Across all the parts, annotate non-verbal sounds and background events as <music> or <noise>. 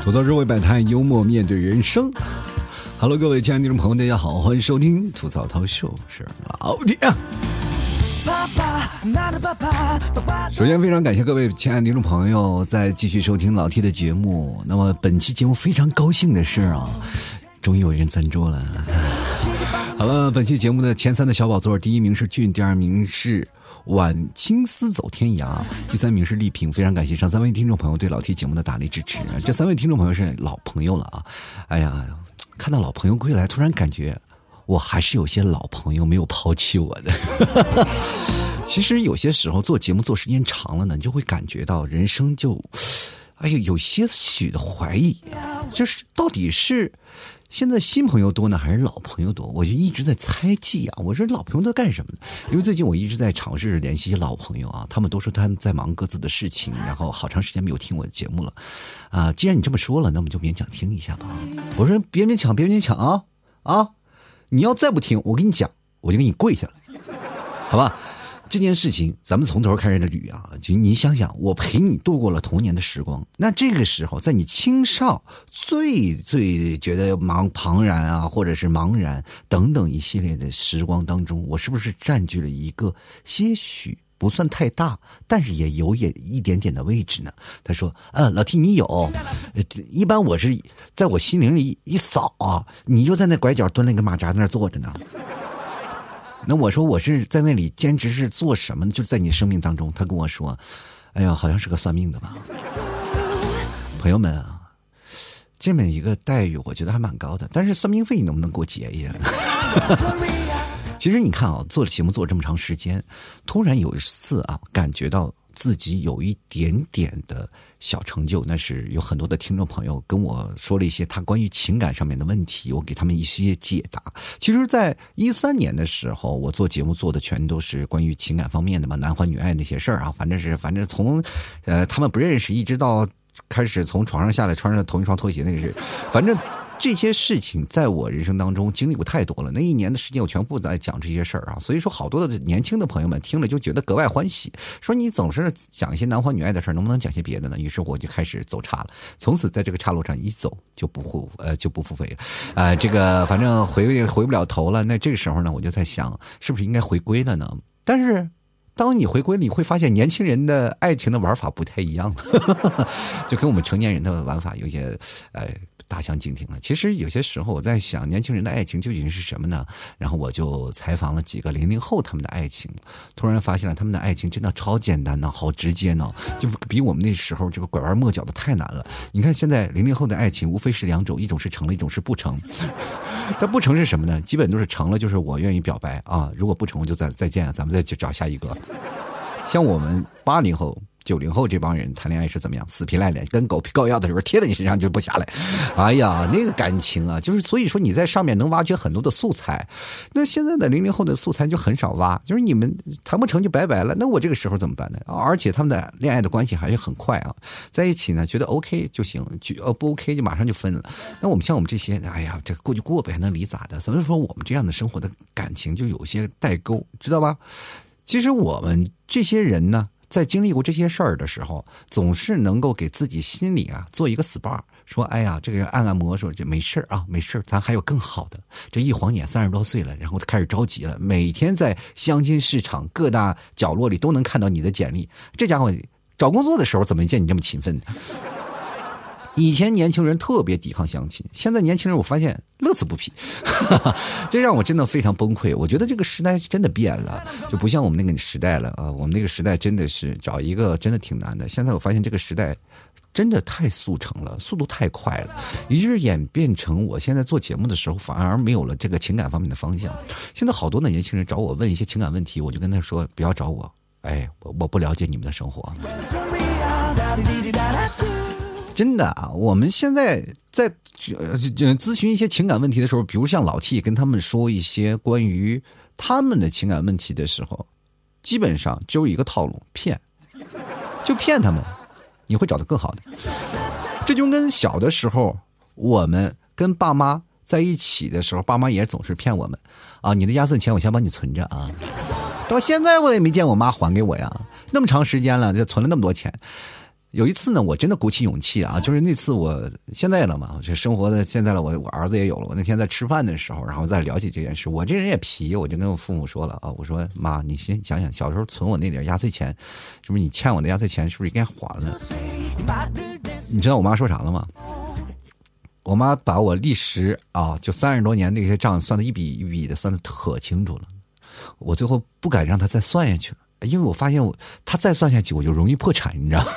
吐槽社会百态，幽默面对人生。Hello，各位亲爱的听众朋友，大家好，欢迎收听吐槽涛秀，是老铁。首先，非常感谢各位亲爱的听众朋友在继续收听老 T 的节目。那么，本期节目非常高兴的是啊，终于有人赞助了。好了，本期节目的前三的小宝座，第一名是俊，第二名是。晚青丝走天涯，第三名是丽萍，非常感谢上三位听众朋友对老 T 节目的大力支持。这三位听众朋友是老朋友了啊！哎呀，看到老朋友归来，突然感觉我还是有些老朋友没有抛弃我的。其实有些时候做节目做时间长了呢，你就会感觉到人生就，哎呀，有些许的怀疑，就是到底是。现在新朋友多呢，还是老朋友多？我就一直在猜忌啊！我说老朋友在干什么呢？因为最近我一直在尝试联系一些老朋友啊，他们都说他们在忙各自的事情，然后好长时间没有听我的节目了。啊，既然你这么说了，那我们就勉强听一下吧。我说别勉强，别勉强啊啊！你要再不听，我跟你讲，我就给你跪下了，好吧？这件事情，咱们从头开始的捋啊！就你想想，我陪你度过了童年的时光，那这个时候，在你青少最最觉得茫茫然啊，或者是茫然等等一系列的时光当中，我是不是占据了一个些许不算太大，但是也有也一点点的位置呢？他说：“呃，老 T 你有，一般我是在我心灵里一扫啊，你就在那拐角蹲了一个马扎那坐着呢。”那我说我是在那里兼职是做什么？就在你生命当中，他跟我说：“哎呀，好像是个算命的吧。”朋友们啊，这么一个待遇，我觉得还蛮高的。但是算命费你能不能给我结一下？<laughs> 其实你看啊，做节目做这么长时间，突然有一次啊，感觉到。自己有一点点的小成就，那是有很多的听众朋友跟我说了一些他关于情感上面的问题，我给他们一些解答。其实，在一三年的时候，我做节目做的全都是关于情感方面的嘛，男欢女爱那些事儿啊，反正是反正从，呃，他们不认识一直到开始从床上下来穿上同一双拖鞋那个是，反正。这些事情在我人生当中经历过太多了，那一年的时间我全部在讲这些事儿啊，所以说好多的年轻的朋友们听了就觉得格外欢喜，说你总是讲一些男欢女爱的事儿，能不能讲些别的呢？于是我就开始走岔了，从此在这个岔路上一走就不复呃就不复飞了，呃，这个反正回回不了头了。那这个时候呢，我就在想，是不是应该回归了呢？但是当你回归了，你会发现年轻人的爱情的玩法不太一样了，<laughs> 就跟我们成年人的玩法有些呃。大相径庭了。其实有些时候我在想，年轻人的爱情究竟是什么呢？然后我就采访了几个零零后他们的爱情，突然发现了他们的爱情真的超简单呢，好直接呢，就比我们那时候这个拐弯抹角的太难了。你看现在零零后的爱情无非是两种，一种是成了，一种是不成。<laughs> 但不成是什么呢？基本都是成了，就是我愿意表白啊，如果不成，我就再再见，咱们再去找下一个。像我们八零后。九零后这帮人谈恋爱是怎么样？死皮赖脸，跟狗皮膏药的时候贴在你身上就不下来。哎呀，那个感情啊，就是所以说你在上面能挖掘很多的素材。那现在的零零后的素材就很少挖，就是你们谈不成就拜拜了。那我这个时候怎么办呢？而且他们的恋爱的关系还是很快啊，在一起呢，觉得 OK 就行，就呃不 OK 就马上就分了。那我们像我们这些，哎呀，这过就过呗，还能离咋的？所以说我们这样的生活的感情就有些代沟，知道吧？其实我们这些人呢。在经历过这些事儿的时候，总是能够给自己心里啊做一个 SPA，说：“哎呀，这个按按摩，说这没事啊，没事咱还有更好的。”这一晃眼三十多岁了，然后他开始着急了，每天在相亲市场各大角落里都能看到你的简历。这家伙找工作的时候怎么没见你这么勤奋呢？以前年轻人特别抵抗相亲，现在年轻人我发现乐此不疲，<laughs> 这让我真的非常崩溃。我觉得这个时代真的变了，就不像我们那个时代了啊！我们那个时代真的是找一个真的挺难的。现在我发现这个时代真的太速成了，速度太快了，于是演变成我现在做节目的时候反而没有了这个情感方面的方向。现在好多的年轻人找我问一些情感问题，我就跟他说不要找我，哎，我我不了解你们的生活。真的啊，我们现在在咨询一些情感问题的时候，比如像老 T 跟他们说一些关于他们的情感问题的时候，基本上只有一个套路：骗，<laughs> 就骗他们，你会找到更好的。这就跟小的时候我们跟爸妈在一起的时候，爸妈也总是骗我们啊，你的压岁钱我先帮你存着啊。到现在我也没见我妈还给我呀，那么长时间了，就存了那么多钱。有一次呢，我真的鼓起勇气啊，就是那次我现在了嘛，就生活的现在了，我我儿子也有了。我那天在吃饭的时候，然后再聊起这件事，我这人也皮，我就跟我父母说了啊，我说妈，你先想想，小时候存我那点压岁钱，是不是你欠我的压岁钱，是不是应该还了？你知道我妈说啥了吗？我妈把我历时啊，就三十多年那些账算的一笔一笔的算的可清楚了，我最后不敢让她再算下去了。因为我发现我他再算下去我就容易破产，你知道？<laughs>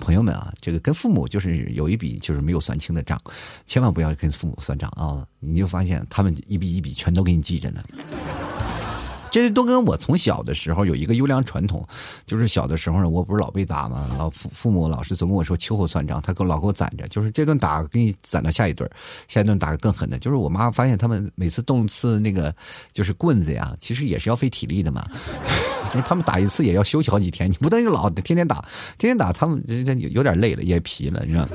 朋友们啊，这个跟父母就是有一笔就是没有算清的账，千万不要跟父母算账啊！你就发现他们一笔一笔全都给你记着呢。这都跟我从小的时候有一个优良传统，就是小的时候呢，我不是老被打吗？老父父母老是总跟我说秋后算账，他给我老给我攒着，就是这顿打给你攒到下一顿，下一顿打个更狠的。就是我妈发现他们每次动次那个就是棍子呀，其实也是要费体力的嘛，<laughs> 就是他们打一次也要休息好几天，你不能就老天天打，天天打他们人有点累了，也疲了，你知道。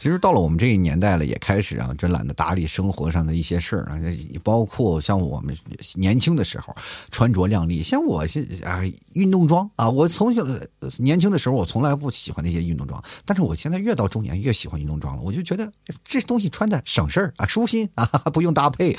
其实到了我们这个年代了，也开始啊，真懒得打理生活上的一些事儿啊，包括像我们年轻的时候穿着靓丽，像我现啊运动装啊，我从小年轻的时候我从来不喜欢那些运动装，但是我现在越到中年越喜欢运动装了，我就觉得这东西穿的省事儿啊，舒心啊，<laughs> 不用搭配，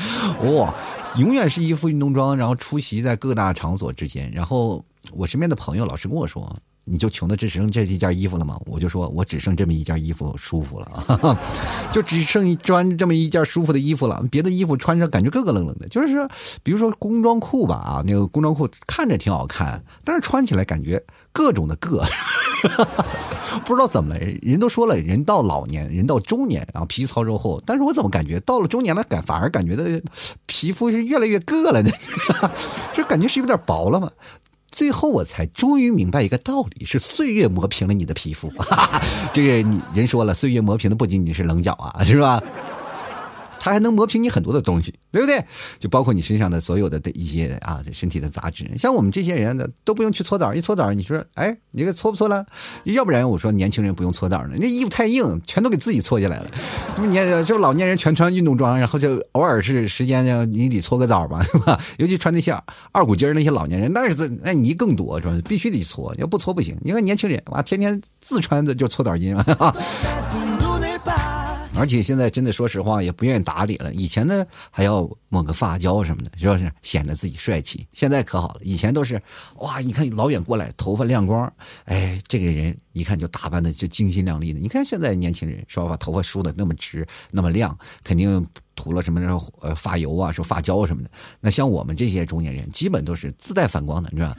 哇，永远是一副运动装，然后出席在各大场所之间，然后我身边的朋友老是跟我说。你就穷的只剩这一件衣服了吗？我就说，我只剩这么一件衣服舒服了，<laughs> 就只剩一穿这么一件舒服的衣服了。别的衣服穿着感觉咯咯楞楞的，就是说，比如说工装裤吧，啊，那个工装裤看着挺好看，但是穿起来感觉各种的硌，<laughs> 不知道怎么了。人都说了，人到老年，人到中年，然后皮糙肉厚，但是我怎么感觉到了中年了，感反而感觉到皮肤是越来越硌了呢？<laughs> 就感觉是有点薄了嘛。最后我才终于明白一个道理，是岁月磨平了你的皮肤。<laughs> 这个你人说了，岁月磨平的不仅仅是棱角啊，是吧？它还能磨平你很多的东西，对不对？就包括你身上的所有的的一些啊，身体的杂质。像我们这些人呢，都不用去搓澡，一搓澡，你说，哎，你这搓不搓了？要不然我说年轻人不用搓澡呢，那衣服太硬，全都给自己搓下来了。<laughs> 这不年，这老年人全穿运动装，然后就偶尔是时间，你得搓个澡吧，对吧？尤其穿那些二股筋那些老年人，那是那泥更多，是吧？必须得搓，要不搓不行。你看年轻人，哇，天天自穿的就搓澡巾啊。<laughs> 而且现在真的说实话也不愿意打理了，以前呢还要抹个发胶什么的，是不是显得自己帅气？现在可好了，以前都是哇，你看老远过来头发亮光，哎，这个人一看就打扮的就精心亮丽的。你看现在年轻人说吧，把头发梳的那么直那么亮，肯定。涂了什么呃发油啊，说发胶什么的。那像我们这些中年人，基本都是自带反光的，你知道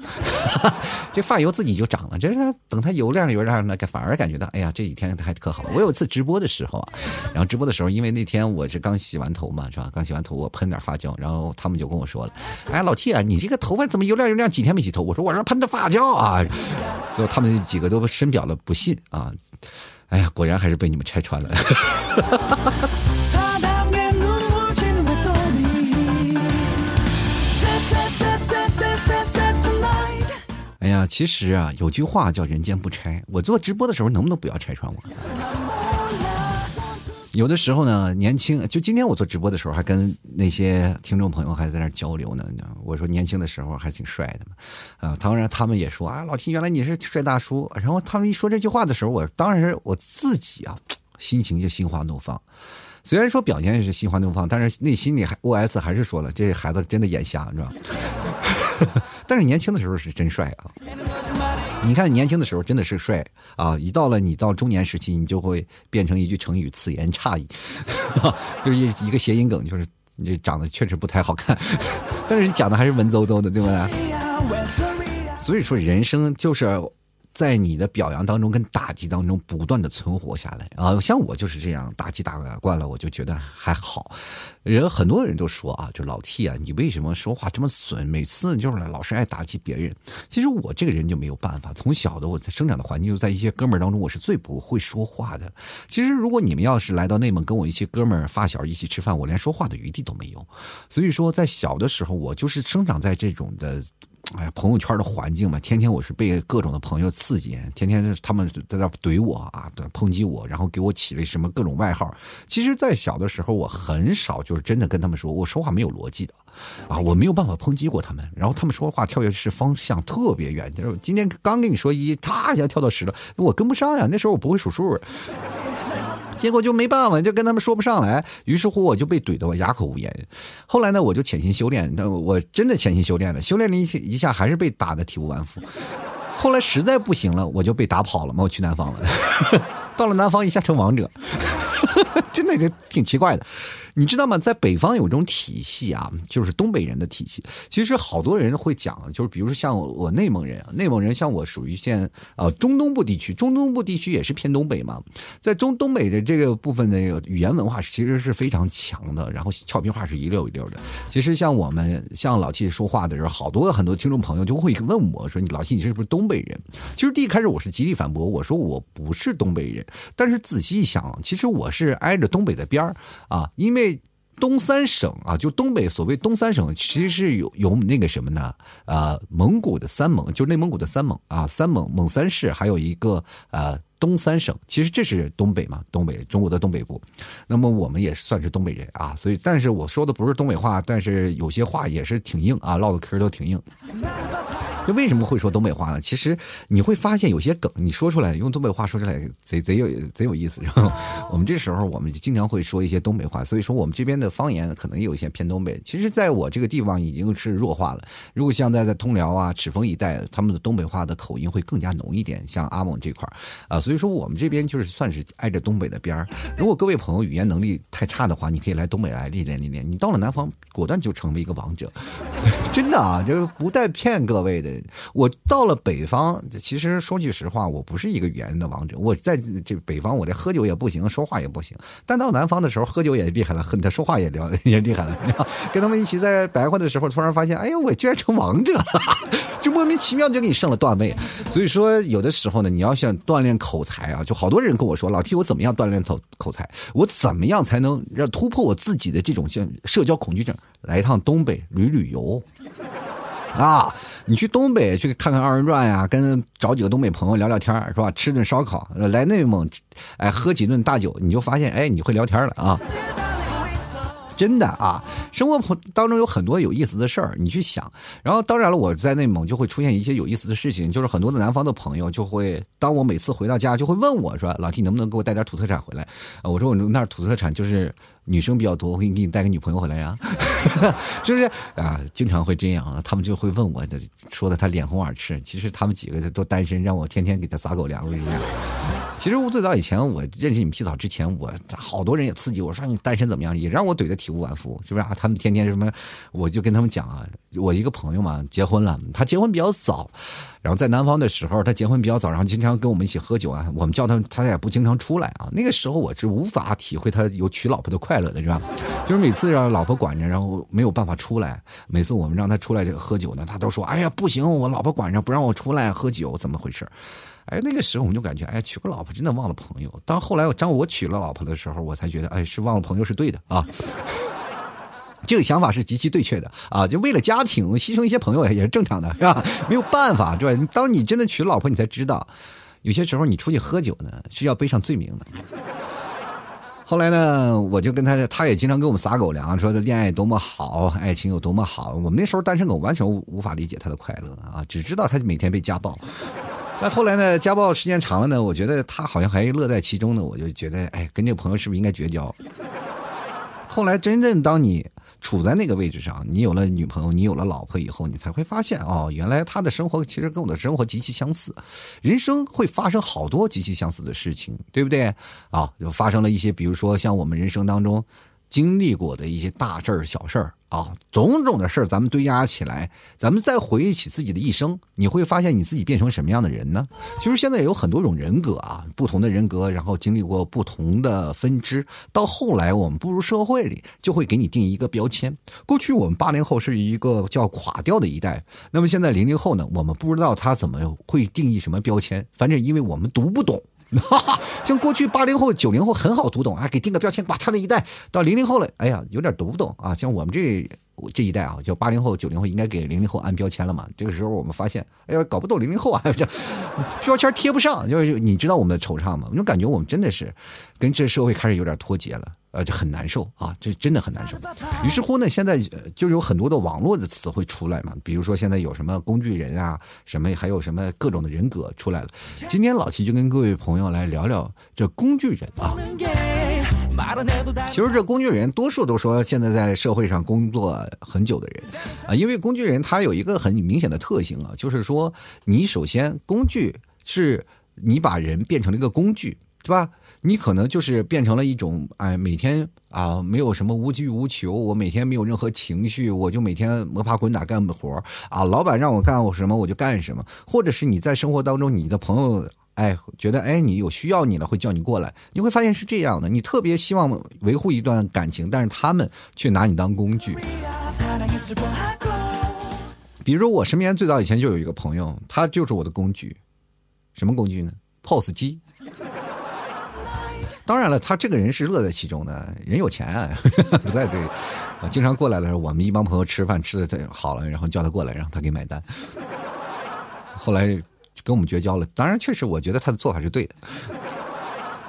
吧？<laughs> 这发油自己就长了，这是等它油亮油亮的，反而感觉到，哎呀，这几天还可好。我有一次直播的时候啊，然后直播的时候，因为那天我是刚洗完头嘛，是吧？刚洗完头，我喷点发胶，然后他们就跟我说了，哎，老 T 啊，你这个头发怎么油亮油亮？几天没洗头？我说我让喷的发胶啊。<laughs> 最后他们几个都深表了不信啊。哎呀，果然还是被你们拆穿了。<laughs> 呀，其实啊，有句话叫“人间不拆”。我做直播的时候，能不能不要拆穿我？有的时候呢，年轻就今天我做直播的时候，还跟那些听众朋友还在那交流呢。我说年轻的时候还挺帅的嘛，啊，当然他们也说啊，老提原来你是帅大叔。然后他们一说这句话的时候，我当时我自己啊，心情就心花怒放。虽然说表现是心花怒放，但是内心里还 OS 还是说了，这孩子真的眼瞎，你知道。但是年轻的时候是真帅啊！你看年轻的时候真的是帅啊！一到了你到中年时期，你就会变成一句成语“此言差矣”，<laughs> 就是一一个谐音梗，就是你这长得确实不太好看，<laughs> 但是你讲的还是文绉绉的，对不对？所以说人生就是。在你的表扬当中跟打击当中不断的存活下来啊，像我就是这样打击打惯了，我就觉得还好。人很多人都说啊，就老 T 啊，你为什么说话这么损？每次就是老是爱打击别人。其实我这个人就没有办法，从小的我在生长的环境就在一些哥们儿当中，我是最不会说话的。其实如果你们要是来到内蒙跟我一些哥们儿发小一起吃饭，我连说话的余地都没有。所以说在小的时候，我就是生长在这种的。哎呀，朋友圈的环境嘛，天天我是被各种的朋友刺激，天天他们在那怼我啊，抨击我，然后给我起了什么各种外号。其实，在小的时候，我很少就是真的跟他们说，我说话没有逻辑的啊，我没有办法抨击过他们。然后他们说话跳跃式方向特别远，就是今天刚跟你说一，他一下跳到十了，我跟不上呀，那时候我不会数数。结果就没办法，就跟他们说不上来，于是乎我就被怼得我哑口无言。后来呢，我就潜心修炼，我真的潜心修炼了，修炼了一一下，还是被打得体无完肤。后来实在不行了，我就被打跑了嘛，我去南方了。<laughs> 到了南方，一下成王者，<laughs> 真的就挺奇怪的。你知道吗？在北方有种体系啊，就是东北人的体系。其实好多人会讲，就是比如说像我内蒙人，内蒙人像我属于现呃中东部地区，中东部地区也是偏东北嘛。在中东北的这个部分的语言文化其实是非常强的，然后俏皮话是一溜一溜的。其实像我们像老 T 说话的时候，好多很多听众朋友就会问我说：“老 T 你是不是东北人？”其实第一开始我是极力反驳，我说我不是东北人。但是仔细一想，其实我是挨着东北的边儿啊，因为。东三省啊，就东北所谓东三省，其实是有有那个什么呢？呃，蒙古的三蒙，就内蒙古的三蒙啊，三蒙蒙三市，还有一个呃东三省，其实这是东北嘛，东北中国的东北部。那么我们也算是东北人啊，所以但是我说的不是东北话，但是有些话也是挺硬啊，唠的嗑都挺硬。就为什么会说东北话呢？其实你会发现有些梗，你说出来用东北话说出来贼贼有贼有意思。然后 <laughs> 我们这时候我们经常会说一些东北话，所以说我们这边的方言可能有些偏东北。其实在我这个地方已经是弱化了。如果像在在通辽啊、赤峰一带，他们的东北话的口音会更加浓一点。像阿蒙这块啊，所以说我们这边就是算是挨着东北的边儿。如果各位朋友语言能力太差的话，你可以来东北来历练历练。你到了南方，果断就成为一个王者。<laughs> 真的啊，就是不带骗各位的。我到了北方，其实说句实话，我不是一个语言的王者。我在这北方，我这喝酒也不行，说话也不行。但到南方的时候，喝酒也厉害了，他 <laughs> 说话也聊也厉害了。跟他们一起在白话的时候，突然发现，哎呀，我居然成王者了，<laughs> 就莫名其妙就给你升了段位。所以说，有的时候呢，你要想锻炼口才啊，就好多人跟我说，老 T，我怎么样锻炼口口才？我怎么样才能让突破我自己的这种像社交恐惧症？来一趟东北旅旅游。啊，你去东北去看看二人转呀，跟找几个东北朋友聊聊天是吧？吃顿烧烤，来内蒙，哎，喝几顿大酒，你就发现，哎，你会聊天了啊。真的啊，生活当中有很多有意思的事儿，你去想。然后当然了，我在内蒙就会出现一些有意思的事情，就是很多的南方的朋友就会，当我每次回到家，就会问我说：“老弟能不能给我带点土特产回来？”我说：“我那儿土特产就是女生比较多，我给你给你带个女朋友回来呀，<laughs> <laughs> 是不是啊？”经常会这样啊，他们就会问我，说的他脸红耳赤。其实他们几个都单身，让我天天给他撒狗粮。我跟你讲。其实我最早以前我认识你们皮草之前，我好多人也刺激我说你单身怎么样，也让我怼得体无完肤，是不是啊？他们天天什么，我就跟他们讲啊，我一个朋友嘛结婚了，他结婚比较早，然后在南方的时候他结婚比较早，然后经常跟我们一起喝酒啊，我们叫他他也不经常出来啊。那个时候我是无法体会他有娶老婆的快快乐的，是吧？就是每次让老婆管着，然后没有办法出来，每次我们让他出来这个喝酒呢，他都说哎呀不行，我老婆管着不让我出来喝酒，怎么回事？哎，那个时候我们就感觉，哎，娶个老婆真的忘了朋友。当后来我当我娶了老婆的时候，我才觉得，哎，是忘了朋友是对的啊。<laughs> 这个想法是极其对确的啊！就为了家庭牺牲一些朋友也是正常的，是吧？<laughs> 没有办法，对吧？当你真的娶了老婆，你才知道，有些时候你出去喝酒呢是要背上罪名的。后来呢，我就跟他，他也经常给我们撒狗粮，说恋爱多么好，爱情有多么好。我们那时候单身狗完全无法理解他的快乐啊，只知道他每天被家暴。<laughs> 但后来呢？家暴时间长了呢，我觉得他好像还乐在其中呢。我就觉得，哎，跟这个朋友是不是应该绝交？后来真正当你处在那个位置上，你有了女朋友，你有了老婆以后，你才会发现，哦，原来他的生活其实跟我的生活极其相似。人生会发生好多极其相似的事情，对不对？啊，就发生了一些，比如说像我们人生当中经历过的一些大事儿、小事儿。啊，种种的事儿咱们堆压起来，咱们再回忆起自己的一生，你会发现你自己变成什么样的人呢？其实现在有很多种人格啊，不同的人格，然后经历过不同的分支，到后来我们步入社会里，就会给你定一个标签。过去我们八零后是一个叫垮掉的一代，那么现在零零后呢，我们不知道他怎么会定义什么标签，反正因为我们读不懂。<laughs> 哈哈，像过去八零后、九零后很好读懂啊，给定个标签，哇，他那一代到零零后了，哎呀，有点读不懂啊。像我们这这一代啊，就八零后、九零后应该给零零后按标签了嘛。这个时候我们发现，哎呀，搞不懂零零后啊，这 <laughs> 标签贴不上，就是你知道我们的惆怅吗？我就感觉我们真的是跟这社会开始有点脱节了。呃，就很难受啊，这真的很难受。于是乎呢，现在就有很多的网络的词汇出来嘛，比如说现在有什么工具人啊，什么还有什么各种的人格出来了。今天老齐就跟各位朋友来聊聊这工具人啊。其实这工具人多数都说现在在社会上工作很久的人啊，因为工具人他有一个很明显的特性啊，就是说你首先工具是你把人变成了一个工具，对吧？你可能就是变成了一种，哎，每天啊没有什么无拘无求，我每天没有任何情绪，我就每天摸爬滚打干活啊，老板让我干我什么我就干什么，或者是你在生活当中，你的朋友哎觉得哎你有需要你了会叫你过来，你会发现是这样的，你特别希望维护一段感情，但是他们却拿你当工具。比如我身边最早以前就有一个朋友，他就是我的工具，什么工具呢？POS 机。当然了，他这个人是乐在其中的，人有钱啊，<laughs> 不在这，经常过来的时候，我们一帮朋友吃饭吃的太好了，然后叫他过来，让他给买单。后来跟我们绝交了。当然，确实我觉得他的做法是对的，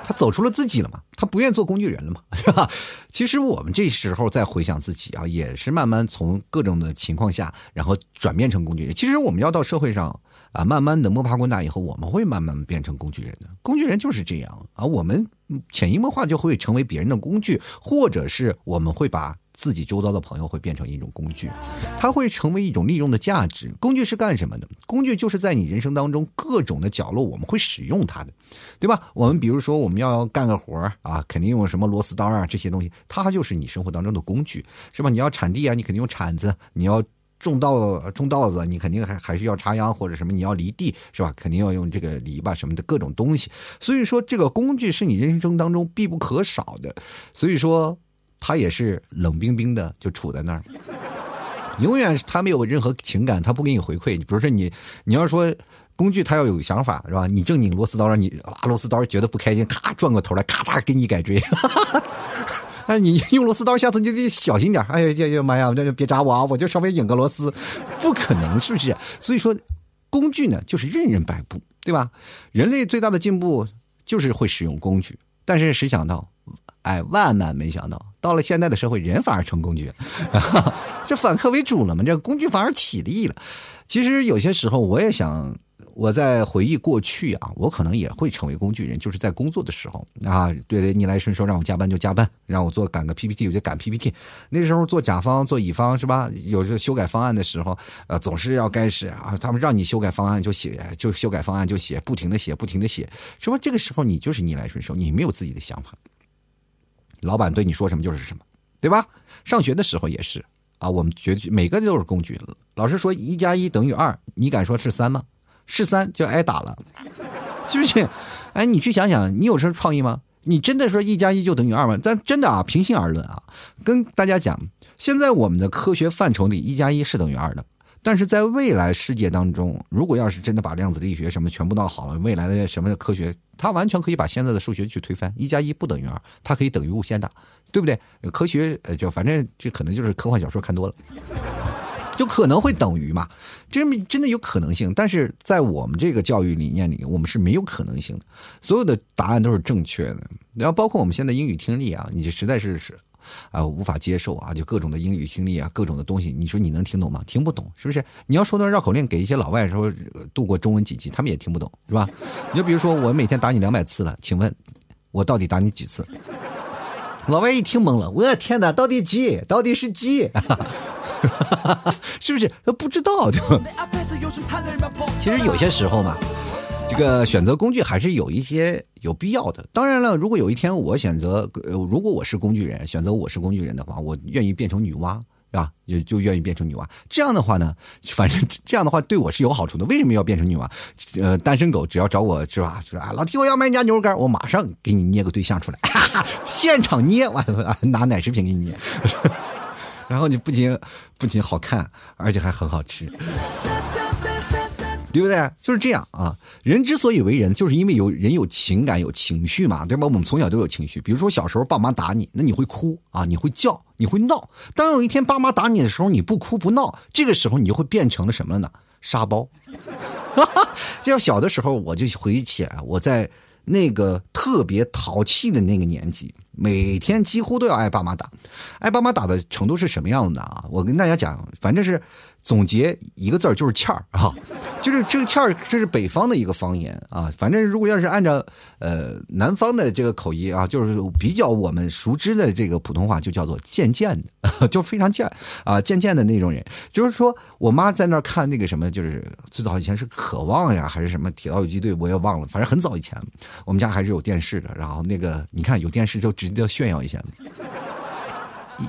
他走出了自己了嘛，他不愿做工具人了嘛，<laughs> 是吧？其实我们这时候再回想自己啊，也是慢慢从各种的情况下，然后转变成工具人。其实我们要到社会上。啊，慢慢的摸爬滚打以后，我们会慢慢变成工具人的。工具人就是这样啊，我们潜移默化就会成为别人的工具，或者是我们会把自己周遭的朋友会变成一种工具，它会成为一种利用的价值。工具是干什么的？工具就是在你人生当中各种的角落，我们会使用它的，对吧？我们比如说我们要干个活啊，肯定用什么螺丝刀啊这些东西，它就是你生活当中的工具，是吧？你要铲地啊，你肯定用铲子，你要。种稻种稻子，你肯定还还是要插秧或者什么，你要犁地是吧？肯定要用这个篱笆什么的各种东西。所以说，这个工具是你人生当中必不可少的。所以说，它也是冷冰冰的，就杵在那儿，永远它没有任何情感，它不给你回馈。你比如说，你你要说工具，它要有想法是吧？你正拧螺丝刀，让你啊螺丝刀觉得不开心，咔转过头来，咔嚓给你改锥。<laughs> 哎，你 <laughs> 用螺丝刀，下次你得小心点。哎呀呀呀妈呀，这别扎我啊！我就稍微拧个螺丝，不可能，是不是？所以说，工具呢，就是任人摆布，对吧？人类最大的进步就是会使用工具，但是谁想到，哎，万万没想到，到了现在的社会，人反而成工具，<laughs> 这反客为主了嘛？这工具反而起立了。其实有些时候，我也想。我在回忆过去啊，我可能也会成为工具人，就是在工作的时候啊，对逆来顺受，让我加班就加班，让我做赶个 PPT 我就赶 PPT。那时候做甲方做乙方是吧？有时候修改方案的时候，呃，总是要开始啊，他们让你修改方案就写，就修改方案就写，不停的写，不停的写，是吧？这个时候你就是逆来顺受，你没有自己的想法，老板对你说什么就是什么，对吧？上学的时候也是啊，我们绝对每个都是工具。老师说一加一等于二，你敢说是三吗？是三就挨打了，是不是？哎，你去想想，你有什么创意吗？你真的说一加一就等于二吗？但真的啊，平心而论啊，跟大家讲，现在我们的科学范畴里，一加一是等于二的。但是在未来世界当中，如果要是真的把量子力学什么全部闹好了，未来的什么科学，它完全可以把现在的数学去推翻，一加一不等于二，它可以等于无限大，对不对？科学呃，就反正这可能就是科幻小说看多了。就可能会等于嘛，这真的有可能性，但是在我们这个教育理念里，我们是没有可能性的，所有的答案都是正确的。然后包括我们现在英语听力啊，你实在是是啊无法接受啊，就各种的英语听力啊，各种的东西，你说你能听懂吗？听不懂，是不是？你要说段绕口令给一些老外说度过中文几级，他们也听不懂，是吧？<laughs> 你就比如说我每天打你两百次了，请问我到底打你几次？老外一听懵了，我的天哪，到底鸡？到底是几？<laughs> 是不是他不知道？对吧？其实有些时候嘛，这个选择工具还是有一些有必要的。当然了，如果有一天我选择，呃如果我是工具人，选择我是工具人的话，我愿意变成女娲，是吧？也就愿意变成女娃。这样的话呢，反正这样的话对我是有好处的。为什么要变成女娃？呃，单身狗只要找我是吧？说啊，老提我要买你家牛肉干，我马上给你捏个对象出来，<laughs> 现场捏，完拿奶食品给你捏。<laughs> 然后你不仅不仅好看，而且还很好吃。对不对？就是这样啊。人之所以为人，就是因为有人有情感、有情绪嘛，对吧？我们从小都有情绪。比如说小时候爸妈打你，那你会哭啊，你会叫，你会闹。当有一天爸妈打你的时候，你不哭不闹，这个时候你就会变成了什么呢？沙包。<laughs> 就像小的时候，我就回忆起来，我在那个特别淘气的那个年纪。每天几乎都要挨爸妈打，挨爸妈打的程度是什么样的啊？我跟大家讲，反正是总结一个字儿就是欠儿啊，就是这个欠儿，这是北方的一个方言啊。反正如果要是按照呃南方的这个口音啊，就是比较我们熟知的这个普通话，就叫做贱贱的，<laughs> 就非常贱啊，贱贱的那种人。就是说我妈在那儿看那个什么，就是最早以前是渴望呀，还是什么铁道游击队，我也忘了，反正很早以前，我们家还是有电视的。然后那个你看有电视就。值得炫耀一下。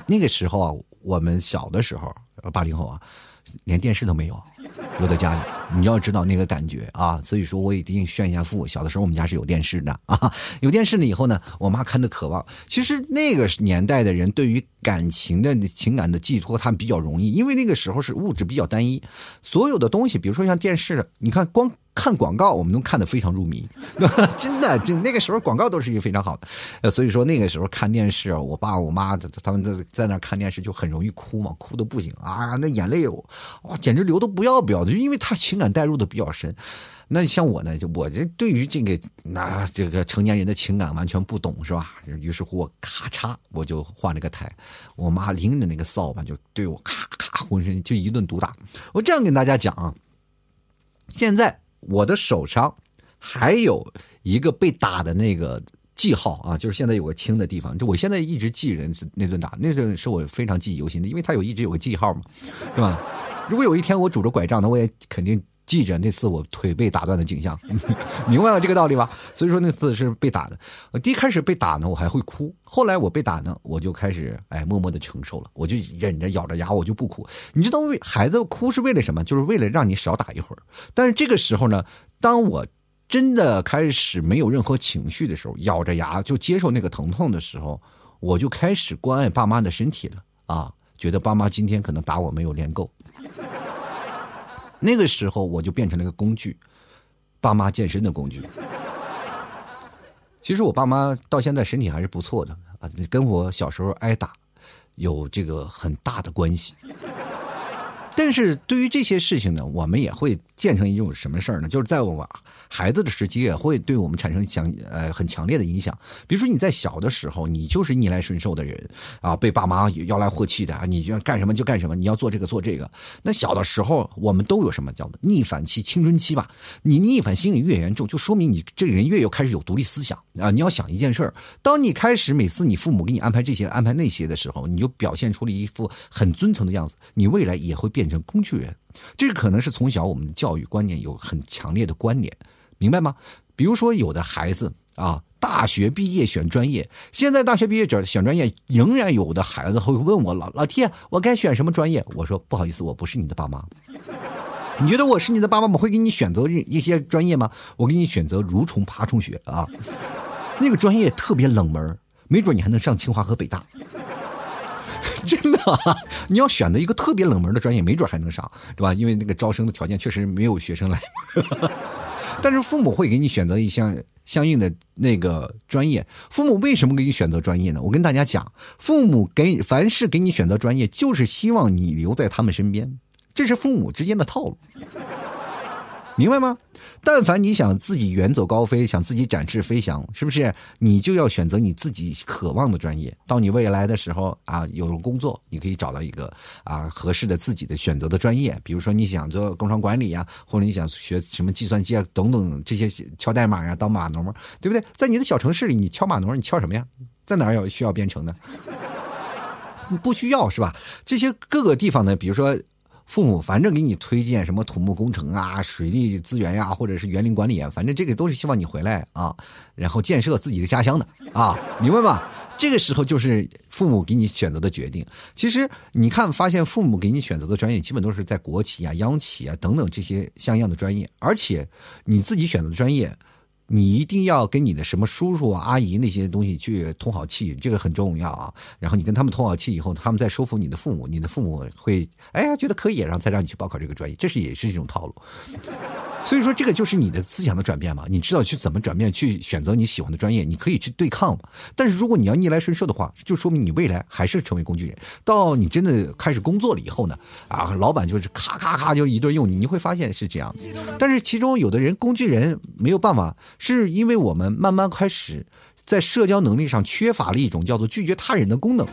那个时候啊，我们小的时候，八零后啊，连电视都没有，留在家里。你要知道那个感觉啊，所以说我一定炫一下富。小的时候我们家是有电视的啊，有电视了以后呢，我妈看的渴望。其实那个年代的人对于感情的情感的寄托，他们比较容易，因为那个时候是物质比较单一，所有的东西，比如说像电视，你看光。看广告，我们能看得非常入迷，<laughs> 真的，就那个时候广告都是一个非常好的，呃，所以说那个时候看电视，我爸我妈他们在在那看电视就很容易哭嘛，哭的不行啊，那眼泪哇简直流的不要不要的，就因为他情感代入的比较深。那像我呢，就我这对于这个那这个成年人的情感完全不懂是吧？于是乎我咔嚓我就换了个台，我妈拎着那个扫把就对我咔咔浑身就一顿毒打。我这样跟大家讲啊，现在。我的手上还有一个被打的那个记号啊，就是现在有个青的地方，就我现在一直记人那顿打，那顿是我非常记忆犹新的，因为他有一直有个记号嘛，是吧？如果有一天我拄着拐杖，那我也肯定。记着那次我腿被打断的景象，<laughs> 明白了这个道理吧？所以说那次是被打的。第一开始被打呢，我还会哭；后来我被打呢，我就开始哎默默的承受了，我就忍着咬着牙，我就不哭。你知道为孩子哭是为了什么？就是为了让你少打一会儿。但是这个时候呢，当我真的开始没有任何情绪的时候，咬着牙就接受那个疼痛的时候，我就开始关爱爸妈的身体了啊！觉得爸妈今天可能打我没有练够。那个时候我就变成了个工具，爸妈健身的工具。其实我爸妈到现在身体还是不错的啊，跟我小时候挨打有这个很大的关系。但是对于这些事情呢，我们也会建成一种什么事儿呢？就是在我孩子的时期，也会对我们产生强呃很强烈的影响。比如说你在小的时候，你就是逆来顺受的人啊，被爸妈要来喝气的啊，你就干什么就干什么，你要做这个做这个。那小的时候，我们都有什么叫做逆反期、青春期吧？你逆反心理越严重，就说明你这个人越有开始有独立思想啊。你要想一件事儿，当你开始每次你父母给你安排这些、安排那些的时候，你就表现出了一副很遵从的样子，你未来也会变。变成工具人，这个可能是从小我们的教育观念有很强烈的关联，明白吗？比如说有的孩子啊，大学毕业选专业，现在大学毕业者选专业，仍然有的孩子会问我老老天，我该选什么专业？我说不好意思，我不是你的爸妈。<laughs> 你觉得我是你的爸妈，我会给你选择一些专业吗？我给你选择蠕虫爬虫学啊，那个专业特别冷门，没准你还能上清华和北大。<laughs> 真的，你要选择一个特别冷门的专业，没准还能上，对吧？因为那个招生的条件确实没有学生来。<laughs> 但是父母会给你选择一项相应的那个专业。父母为什么给你选择专业呢？我跟大家讲，父母给凡是给你选择专业，就是希望你留在他们身边，这是父母之间的套路，明白吗？但凡你想自己远走高飞，想自己展翅飞翔，是不是？你就要选择你自己渴望的专业。到你未来的时候啊，有了工作，你可以找到一个啊合适的自己的选择的专业。比如说你想做工商管理呀，或者你想学什么计算机啊等等这些敲代码呀，当码农，对不对？在你的小城市里，你敲码农，你敲什么呀？在哪儿有需要编程的？不需要是吧？这些各个地方呢，比如说。父母反正给你推荐什么土木工程啊、水利资源呀，或者是园林管理啊，反正这个都是希望你回来啊，然后建设自己的家乡的啊，明白吗？这个时候就是父母给你选择的决定。其实你看，发现父母给你选择的专业，基本都是在国企啊、央企啊等等这些像样的专业，而且你自己选择的专业。你一定要跟你的什么叔叔啊、阿姨那些东西去通好气，这个很重要啊。然后你跟他们通好气以后，他们再说服你的父母，你的父母会哎呀觉得可以，然后再让你去报考这个专业，这是也是一种套路。所以说，这个就是你的思想的转变嘛。你知道去怎么转变，去选择你喜欢的专业，你可以去对抗嘛。但是如果你要逆来顺受的话，就说明你未来还是成为工具人。到你真的开始工作了以后呢，啊，老板就是咔咔咔就一顿用你，你会发现是这样。但是其中有的人工具人没有办法，是因为我们慢慢开始在社交能力上缺乏了一种叫做拒绝他人的功能。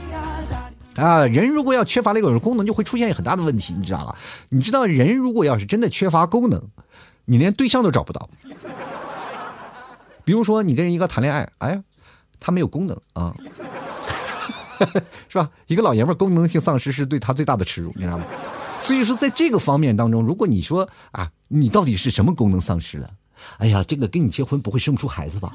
啊，人如果要缺乏了一种功能，就会出现很大的问题，你知道吧？你知道，人如果要是真的缺乏功能，你连对象都找不到。比如说，你跟人一个谈恋爱，哎，他没有功能啊，<laughs> 是吧？一个老爷们功能性丧失是对他最大的耻辱，你知道吗？所以说，在这个方面当中，如果你说啊，你到底是什么功能丧失了？哎呀，这个跟你结婚不会生不出孩子吧？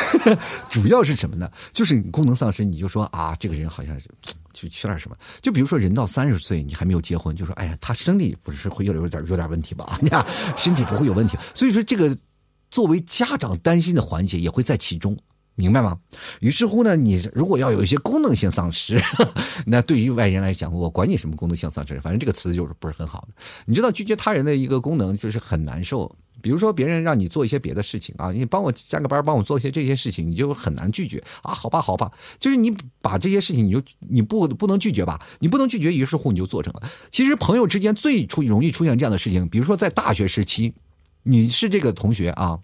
<laughs> 主要是什么呢？就是你功能丧失，你就说啊，这个人好像是。去缺点什么？就比如说，人到三十岁，你还没有结婚，就说：“哎呀，他生理不是会有有点有点问题吧？<laughs> 你看身体不会有问题。”所以说，这个作为家长担心的环节也会在其中，明白吗？于是乎呢，你如果要有一些功能性丧失，<laughs> 那对于外人来讲，我管你什么功能性丧失，反正这个词就是不是很好的。你知道，拒绝他人的一个功能就是很难受。比如说，别人让你做一些别的事情啊，你帮我加个班，帮我做一些这些事情，你就很难拒绝啊。好吧，好吧，就是你把这些事情，你就你不不能拒绝吧？你不能拒绝，于是乎你就做成了。其实朋友之间最出容易出现这样的事情，比如说在大学时期，你是这个同学啊，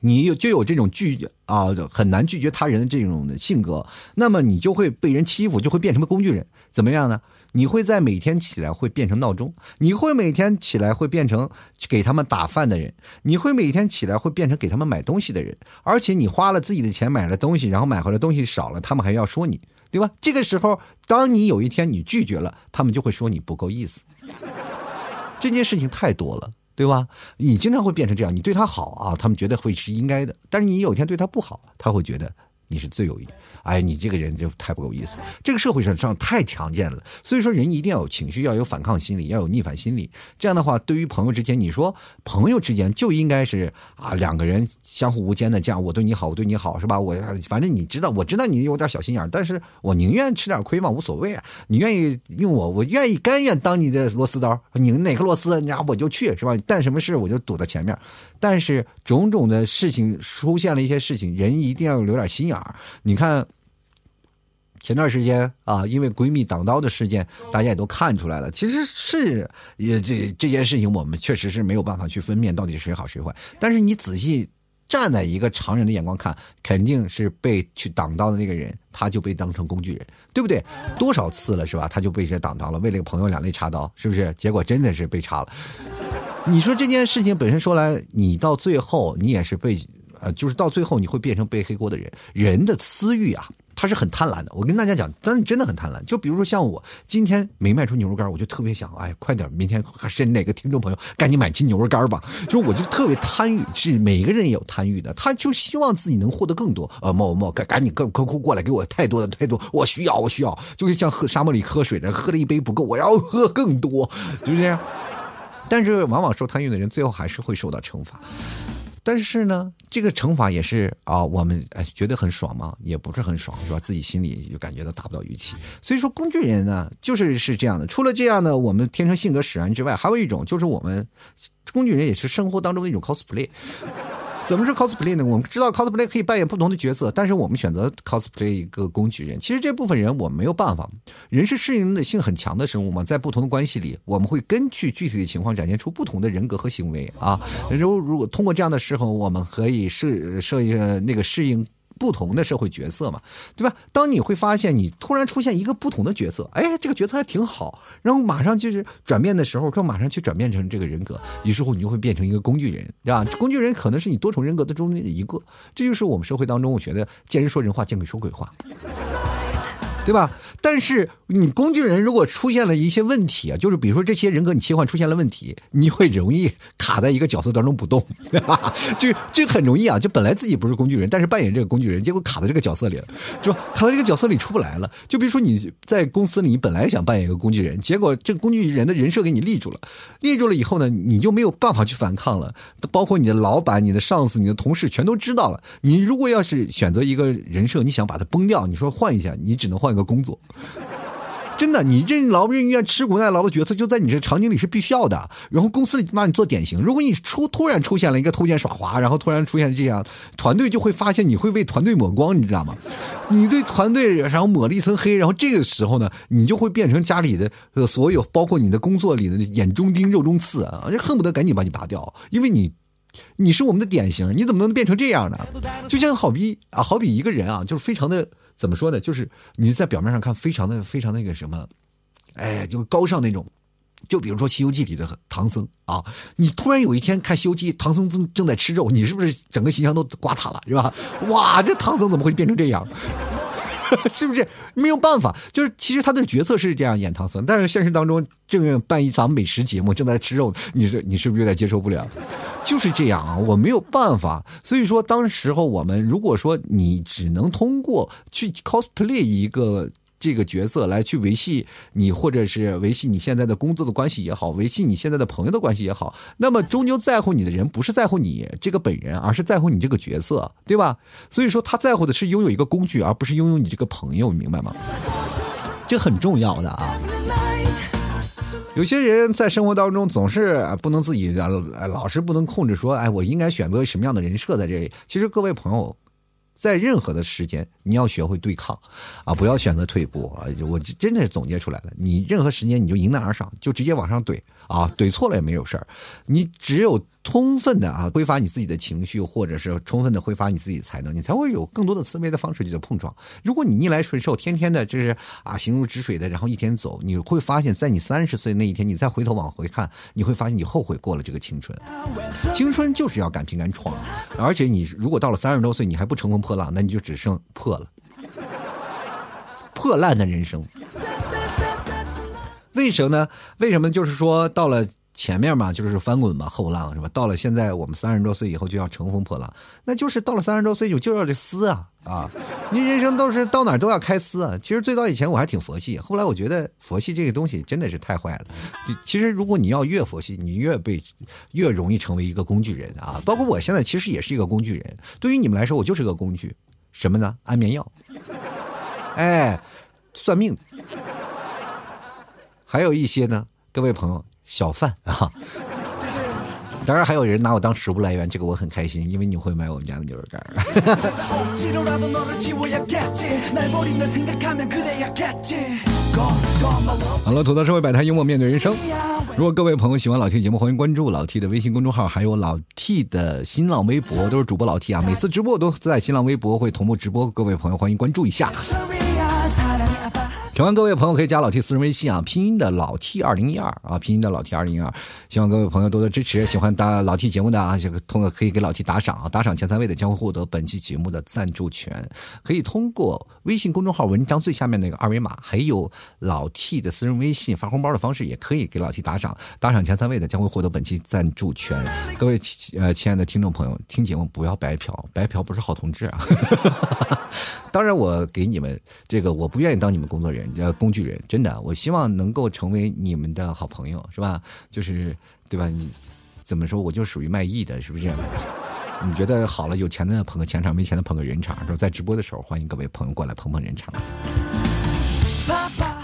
你有就有这种拒啊很难拒绝他人的这种的性格，那么你就会被人欺负，就会变成个工具人，怎么样呢？你会在每天起来会变成闹钟，你会每天起来会变成给他们打饭的人，你会每天起来会变成给他们买东西的人，而且你花了自己的钱买了东西，然后买回来东西少了，他们还要说你，对吧？这个时候，当你有一天你拒绝了，他们就会说你不够意思。<laughs> 这件事情太多了，对吧？你经常会变成这样，你对他好啊，他们觉得会是应该的，但是你有一天对他不好，他会觉得。你是最有意，哎，你这个人就太不够意思。这个社会上上太强健了，所以说人一定要有情绪，要有反抗心理，要有逆反心理。这样的话，对于朋友之间，你说朋友之间就应该是啊，两个人相互无间的，这样我对你好，我对你好，是吧？我反正你知道，我知道你有点小心眼，但是我宁愿吃点亏嘛，无所谓啊。你愿意用我，我愿意甘愿当你的螺丝刀，你哪个螺丝，然后我就去，是吧？干什么事我就堵在前面。但是种种的事情出现了一些事情，人一定要留点心眼儿。你看，前段时间啊，因为闺蜜挡刀的事件，大家也都看出来了。其实是也这这件事情，我们确实是没有办法去分辨到底谁好谁坏。但是你仔细站在一个常人的眼光看，肯定是被去挡刀的那个人，他就被当成工具人，对不对？多少次了是吧？他就被这挡刀了，为了个朋友两肋插刀，是不是？结果真的是被插了。<laughs> 你说这件事情本身说来，你到最后你也是被。呃，就是到最后你会变成背黑锅的人。人的私欲啊，他是很贪婪的。我跟大家讲，但是真的很贪婪。就比如说像我今天没卖出牛肉干，我就特别想，哎，快点，明天还是哪个听众朋友赶紧买斤牛肉干吧。<laughs> 就我就特别贪欲，是每个人也有贪欲的。他就希望自己能获得更多。呃，某某赶赶紧快快快过来，给我太多的太多，我需要我需要，就是像喝沙漠里喝水的，喝了一杯不够，我要喝更多，就是这样。但是往往受贪欲的人，最后还是会受到惩罚。但是呢，这个惩罚也是啊，我们哎觉得很爽吗？也不是很爽，是吧？自己心里就感觉到达不到预期。所以说，工具人呢，就是是这样的。除了这样的，我们天生性格使然之外，还有一种就是我们工具人也是生活当中的一种 cosplay。怎么是 cosplay 呢？我们知道 cosplay 可以扮演不同的角色，但是我们选择 cosplay 一个工具人。其实这部分人我们没有办法，人是适应性很强的生物嘛，在不同的关系里，我们会根据具体的情况展现出不同的人格和行为啊。如如果通过这样的时候，我们可以适适应那个适应。不同的社会角色嘛，对吧？当你会发现你突然出现一个不同的角色，哎，这个角色还挺好，然后马上就是转变的时候，说马上去转变成这个人格，于是乎你就会变成一个工具人，对吧？工具人可能是你多重人格的中间的一个，这就是我们社会当中，我觉得见人说人话，见鬼说鬼话。对吧？但是你工具人如果出现了一些问题啊，就是比如说这些人格你切换出现了问题，你会容易卡在一个角色当中不动，<laughs> 这这很容易啊。就本来自己不是工具人，但是扮演这个工具人，结果卡在这个角色里了，就卡在这个角色里出不来了。就比如说你在公司里，你本来想扮演一个工具人，结果这个工具人的人设给你立住了，立住了以后呢，你就没有办法去反抗了。包括你的老板、你的上司、你的同事全都知道了。你如果要是选择一个人设，你想把它崩掉，你说换一下，你只能换一。个工作，真的，你任劳任怨、吃苦耐劳的角色就在你这场景里是必须要的。然后公司里拿你做典型，如果你出突然出现了一个偷奸耍滑，然后突然出现这样，团队就会发现你会为团队抹光，你知道吗？你对团队然后抹了一层黑，然后这个时候呢，你就会变成家里的所有，包括你的工作里的眼中钉、肉中刺啊，就恨不得赶紧把你拔掉，因为你。你是我们的典型，你怎么能变成这样呢？就像好比啊，好比一个人啊，就是非常的怎么说呢？就是你在表面上看非常的非常那个什么，哎，就是高尚那种。就比如说《西游记》里的唐僧啊，你突然有一天看《西游记》，唐僧正正在吃肉，你是不是整个形象都刮塌了，是吧？哇，这唐僧怎么会变成这样？<laughs> 是不是没有办法？就是其实他的角色是这样演唐僧，但是现实当中正办一场美食节目，正在吃肉，你是你是不是有点接受不了？就是这样啊，我没有办法。所以说，当时候我们如果说你只能通过去 cosplay 一个。这个角色来去维系你，或者是维系你现在的工作的关系也好，维系你现在的朋友的关系也好，那么终究在乎你的人不是在乎你这个本人，而是在乎你这个角色，对吧？所以说他在乎的是拥有一个工具，而不是拥有你这个朋友，明白吗？这很重要的啊。有些人在生活当中总是不能自己，老是不能控制，说哎，我应该选择什么样的人设在这里？其实各位朋友。在任何的时间，你要学会对抗，啊，不要选择退步啊！我真的是总结出来了，你任何时间你就迎难而上，就直接往上怼啊，怼错了也没有事儿，你只有。充分的啊，挥发你自己的情绪，或者是充分的挥发你自己才能，你才会有更多的思维的方式去碰撞。如果你逆来顺受，天天的就是啊行如止水的，然后一天走，你会发现在你三十岁那一天，你再回头往回看，你会发现你后悔过了这个青春。青春就是要敢拼敢闯，而且你如果到了三十多岁你还不乘风破浪，那你就只剩破了，破烂的人生。为什么呢？为什么就是说到了？前面嘛就是翻滚嘛，后浪是吧？到了现在我们三十多岁以后就要乘风破浪，那就是到了三十多岁就就要这撕啊啊！你人生都是到哪都要开撕啊。其实最早以前我还挺佛系，后来我觉得佛系这个东西真的是太坏了。其实如果你要越佛系，你越被越容易成为一个工具人啊。包括我现在其实也是一个工具人，对于你们来说我就是个工具，什么呢？安眠药，哎，算命，还有一些呢，各位朋友。小贩啊，当然还有人拿我当食物来源，这个我很开心，因为你会买我们家的牛肉干。<laughs> 好了，吐槽社会百态，幽默面对人生。如果各位朋友喜欢老 T 节目，欢迎关注老 T 的微信公众号，还有老 T 的新浪微博，都是主播老 T 啊。每次直播都在新浪微博会同步直播，各位朋友欢迎关注一下。喜欢各位朋友可以加老 T 私人微信啊，拼音的老 T 二零一二啊，拼音的老 T 二零一二。希望各位朋友多多支持，喜欢打老 T 节目的啊，这个通过可以给老 T 打赏啊，打赏前三位的将会获得本期节目的赞助权。可以通过微信公众号文章最下面那个二维码，还有老 T 的私人微信发红包的方式，也可以给老 T 打赏。打赏前三位的将会获得本期赞助权。各位呃亲爱的听众朋友，听节目不要白嫖，白嫖不是好同志啊。<laughs> 当然，我给你们这个，我不愿意当你们工作人员呃工具人，真的，我希望能够成为你们的好朋友，是吧？就是对吧？你怎么说，我就属于卖艺的，是不是？<laughs> 你觉得好了，有钱的捧个钱场，没钱的捧个人场，说在直播的时候，欢迎各位朋友过来捧捧人场。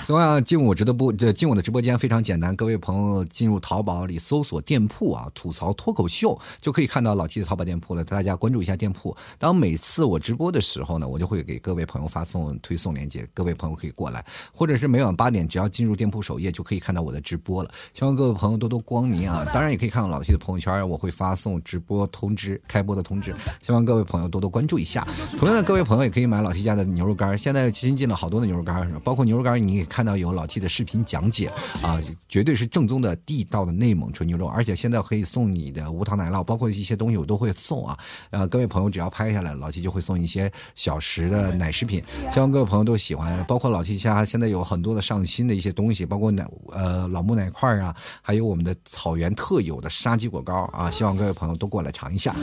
同样进我直播这进我的直播间非常简单，各位朋友进入淘宝里搜索店铺啊，吐槽脱口秀就可以看到老 T 的淘宝店铺了。大家关注一下店铺。当每次我直播的时候呢，我就会给各位朋友发送推送链接，各位朋友可以过来，或者是每晚八点，只要进入店铺首页就可以看到我的直播了。希望各位朋友多多光临啊！当然也可以看到老 T 的朋友圈，我会发送直播通知、开播的通知。希望各位朋友多多关注一下。同样的，各位朋友也可以买老 T 家的牛肉干，现在新进了好多的牛肉干，包括牛肉干，你。看到有老 T 的视频讲解啊，绝对是正宗的地道的内蒙纯牛肉，而且现在可以送你的无糖奶酪，包括一些东西我都会送啊。呃，各位朋友只要拍下来，老 T 就会送一些小食的奶食品，希望各位朋友都喜欢。包括老 T 家现在有很多的上新的一些东西，包括奶呃老木奶块啊，还有我们的草原特有的沙棘果糕啊，希望各位朋友都过来尝一下。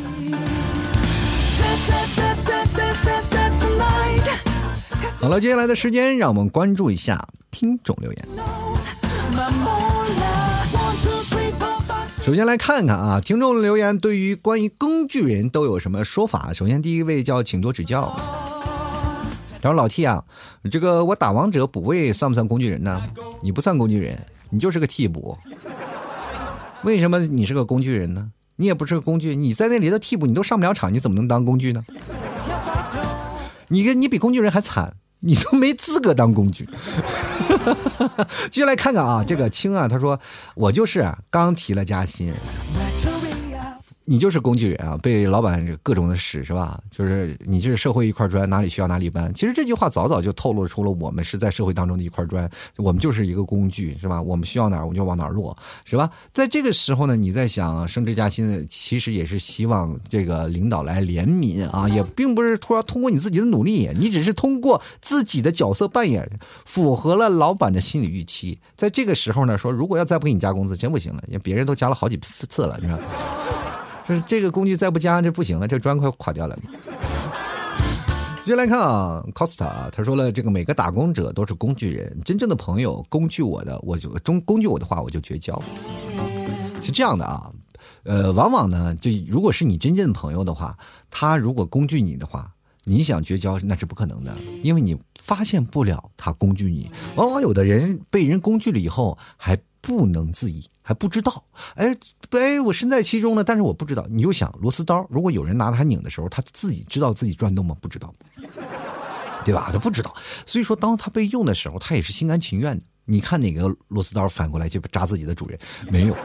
好了，接下来的时间，让我们关注一下听众留言。首先来看看啊，听众留言对于关于工具人都有什么说法？首先第一位叫请多指教。然后老 T 啊，这个我打王者补位算不算工具人呢？你不算工具人，你就是个替补。为什么你是个工具人呢？你也不是个工具，你在那里的替补，你都上不了场，你怎么能当工具呢？你跟你比工具人还惨，你都没资格当工具。<laughs> 接下来看看啊，这个青啊，他说我就是刚提了加薪。你就是工具人啊，被老板各种的使是吧？就是你就是社会一块砖，哪里需要哪里搬。其实这句话早早就透露出了我们是在社会当中的一块砖，我们就是一个工具是吧？我们需要哪儿我们就往哪儿落是吧？在这个时候呢，你在想升职加薪，其实也是希望这个领导来怜悯啊，也并不是突然通过你自己的努力，你只是通过自己的角色扮演符合了老板的心理预期。在这个时候呢，说如果要再不给你加工资，真不行了，因为别人都加了好几次了，你知道。就是这个工具再不加这不行了，这砖快垮掉了。接来看啊，Costa，啊他说了，这个每个打工者都是工具人，真正的朋友工具我的，我就中工具我的话，我就绝交。是这样的啊，呃，往往呢，就如果是你真正朋友的话，他如果工具你的话，你想绝交那是不可能的，因为你发现不了他工具你。往往有的人被人工具了以后还。不能自已，还不知道，哎，哎，我身在其中呢，但是我不知道。你就想螺丝刀，如果有人拿它拧的时候，他自己知道自己转动吗？不知道，<laughs> 对吧？他不知道。所以说，当他被用的时候，他也是心甘情愿的。你看哪个螺丝刀反过来就扎自己的主人？没有。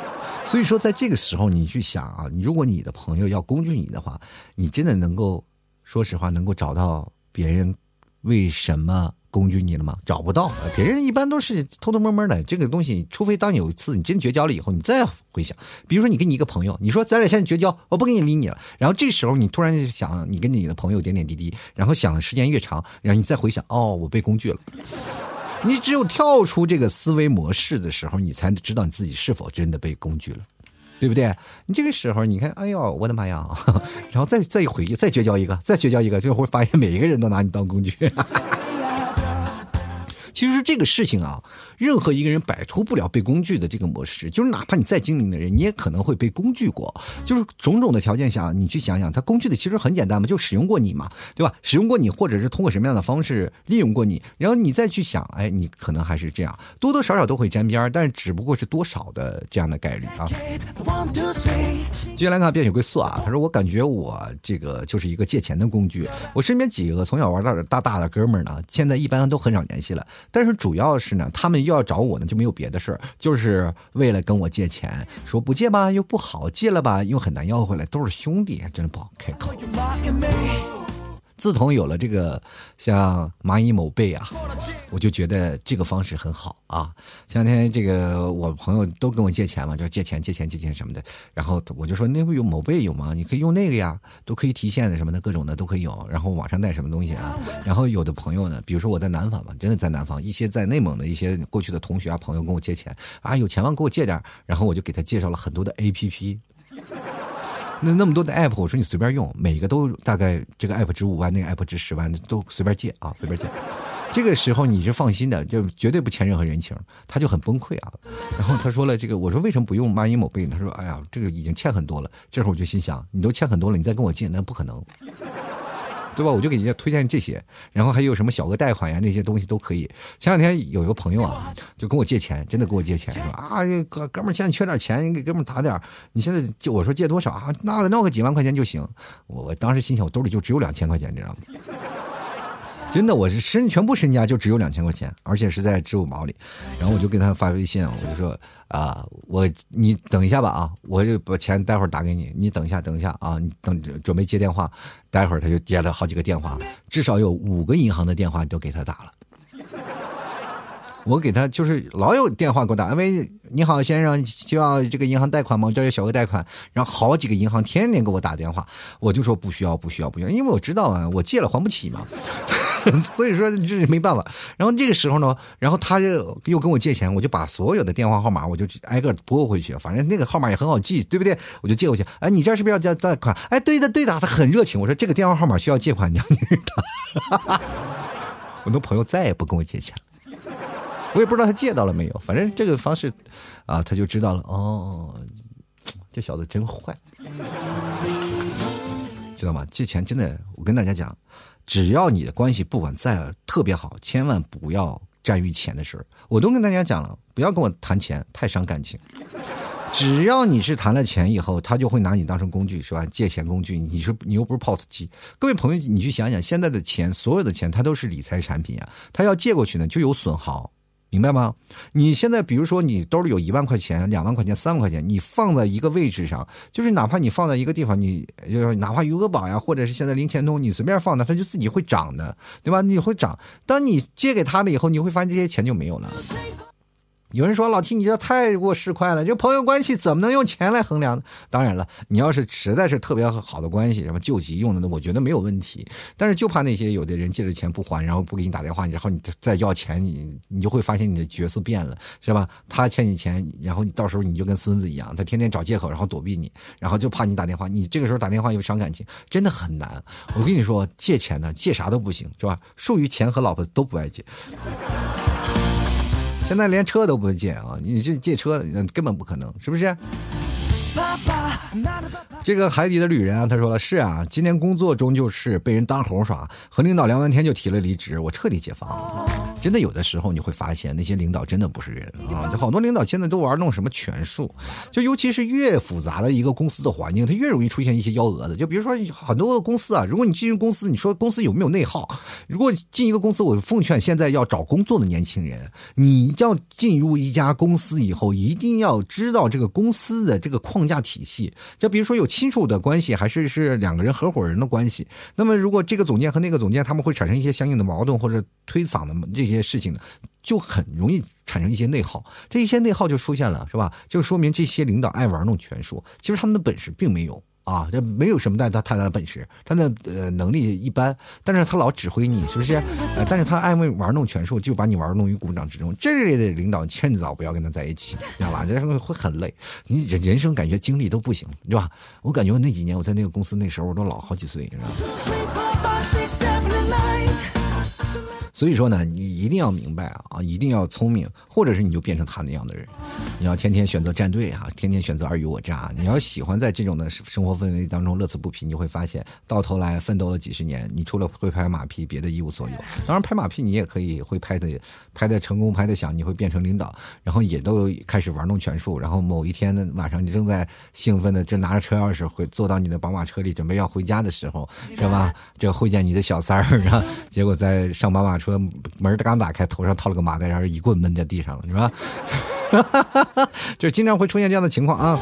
所以说，在这个时候，你去想啊，如果你的朋友要工具你的话，你真的能够，说实话，能够找到别人为什么？工具你了吗？找不到，别人一般都是偷偷摸摸的。这个东西，除非当有一次你真绝交了以后，你再回想。比如说，你跟你一个朋友，你说咱俩现在绝交，我不跟你理你了。然后这时候你突然想，你跟你的朋友点点滴滴，然后想的时间越长，然后你再回想，哦，我被工具了。<laughs> 你只有跳出这个思维模式的时候，你才知道你自己是否真的被工具了，对不对？你这个时候，你看，哎呦，我的妈呀！<laughs> 然后再再一回，再绝交一个，再绝交一个，就会发现每一个人都拿你当工具。其实这个事情啊，任何一个人摆脱不了被工具的这个模式，就是哪怕你再精明的人，你也可能会被工具过。就是种种的条件下，你去想想，他工具的其实很简单嘛，就使用过你嘛，对吧？使用过你，或者是通过什么样的方式利用过你，然后你再去想，哎，你可能还是这样，多多少少都会沾边但是只不过是多少的这样的概率啊。接下来看变雪归宿啊，他说我感觉我这个就是一个借钱的工具，我身边几个从小玩到大大的哥们儿呢，现在一般都很少联系了。但是主要是呢，他们又要找我呢，就没有别的事儿，就是为了跟我借钱。说不借吧又不好，借了吧又很难要回来。都是兄弟，真的不好开口。自从有了这个像蚂蚁某贝啊，我就觉得这个方式很好啊。前两天这个我朋友都跟我借钱嘛，就是借钱借钱借钱什么的。然后我就说那不有某贝有吗？你可以用那个呀，都可以提现的什么的，各种的都可以有。然后网上带什么东西啊？然后有的朋友呢，比如说我在南方嘛，真的在南方，一些在内蒙的一些过去的同学啊朋友跟我借钱啊，有钱吗？给我借点。然后我就给他介绍了很多的 A P P。那那么多的 app，我说你随便用，每个都大概这个 app 值五万，那个 app 值十万，都随便借啊，随便借。这个时候你是放心的，就绝对不欠任何人情。他就很崩溃啊，然后他说了这个，我说为什么不用蚂蚁某贝？他说哎呀，这个已经欠很多了。这会儿我就心想，你都欠很多了，你再跟我借，那不可能。对吧？我就给人家推荐这些，然后还有什么小额贷款呀，那些东西都可以。前两天有一个朋友啊，就跟我借钱，真的跟我借钱，说啊，哥哥们现在缺点钱，你给哥们打点你现在借我说借多少啊？那闹个几万块钱就行。我我当时心想，我兜里就只有两千块钱，你知道吗？真的，我是身全部身家就只有两千块钱，而且是在支付宝里。然后我就给他发微信，我就说啊，我你等一下吧啊，我就把钱待会儿打给你，你等一下，等一下啊，你等准备接电话。待会儿他就接了好几个电话，至少有五个银行的电话都给他打了。我给他就是老有电话给我打，喂，你好先生，需要这个银行贷款吗？这有小额贷款。然后好几个银行天天给我打电话，我就说不需要，不需要，不需要，因为我知道啊，我借了还不起嘛。所以说这没办法，然后这个时候呢，然后他就又跟我借钱，我就把所有的电话号码我就挨个拨回去，反正那个号码也很好记，对不对？我就借过去。哎，你这是不是要借贷款？哎，对的对的，他很热情。我说这个电话号码需要借款，你要你打。我的朋友再也不跟我借钱了，我也不知道他借到了没有。反正这个方式，啊，他就知道了。哦，这小子真坏，知道吗？借钱真的，我跟大家讲。只要你的关系不管再特别好，千万不要占于钱的事儿。我都跟大家讲了，不要跟我谈钱，太伤感情。只要你是谈了钱以后，他就会拿你当成工具，是吧？借钱工具，你说你又不是 POS 机。各位朋友，你去想想，现在的钱，所有的钱，它都是理财产品啊，他要借过去呢，就有损耗。明白吗？你现在比如说你兜里有一万块钱、两万块钱、三万块钱，你放在一个位置上，就是哪怕你放在一个地方，你就是哪怕余额宝呀，或者是现在零钱通，你随便放的，它就自己会涨的，对吧？你会涨。当你借给他了以后，你会发现这些钱就没有了。有人说老 T，你这太过市侩了，这朋友关系怎么能用钱来衡量呢？当然了，你要是实在是特别好的关系，什么救急用的，那我觉得没有问题。但是就怕那些有的人借着钱不还，然后不给你打电话，然后你再要钱，你你就会发现你的角色变了，是吧？他欠你钱，然后你到时候你就跟孙子一样，他天天找借口，然后躲避你，然后就怕你打电话，你这个时候打电话又伤感情，真的很难。我跟你说，借钱呢，借啥都不行，是吧？属于钱和老婆都不爱借。现在连车都不会借啊！你这借车根本不可能，是不是？这个海底的旅人啊，他说了是啊，今天工作中就是被人当猴耍，和领导聊完天就提了离职，我彻底解放了。真的有的时候你会发现那些领导真的不是人啊！就好多领导现在都玩弄什么权术，就尤其是越复杂的一个公司的环境，它越容易出现一些幺蛾子。就比如说很多公司啊，如果你进入公司，你说公司有没有内耗？如果进一个公司，我奉劝现在要找工作的年轻人，你要进入一家公司以后，一定要知道这个公司的这个框架体系。就比如说有亲属的关系，还是是两个人合伙人的关系。那么如果这个总监和那个总监他们会产生一些相应的矛盾或者推搡的这些事情呢，就很容易产生一些内耗。这一些内耗就出现了，是吧？就说明这些领导爱玩弄权术，其实他们的本事并没有啊，这没有什么太大太大的本事，他的呃能力一般，但是他老指挥你，是不是？但是他爱玩弄权术，就把你玩弄于股掌之中。这类的领导劝早不要跟他在一起，知道吧？这会很累，你人人生感觉经历都不行，对吧？我感觉我那几年我在那个公司那时候我都老好几岁，你知道吗？所以说呢，你一定要明白啊，一定要聪明，或者是你就变成他那样的人。你要天天选择站队哈，天天选择尔虞我诈。你要喜欢在这种的生活氛围当中乐此不疲，你会发现到头来奋斗了几十年，你除了会拍马屁，别的一无所有。当然拍马屁你也可以会拍的，拍的成功，拍的响，你会变成领导，然后也都开始玩弄权术。然后某一天的晚上，你正在兴奋的正拿着车钥匙回坐到你的宝马车里准备要回家的时候，是吧？这会见你的小三儿然后，结果在宝马。车门刚打开，头上套了个麻袋，然后一棍闷在地上了，是吧？<laughs> 就经常会出现这样的情况啊。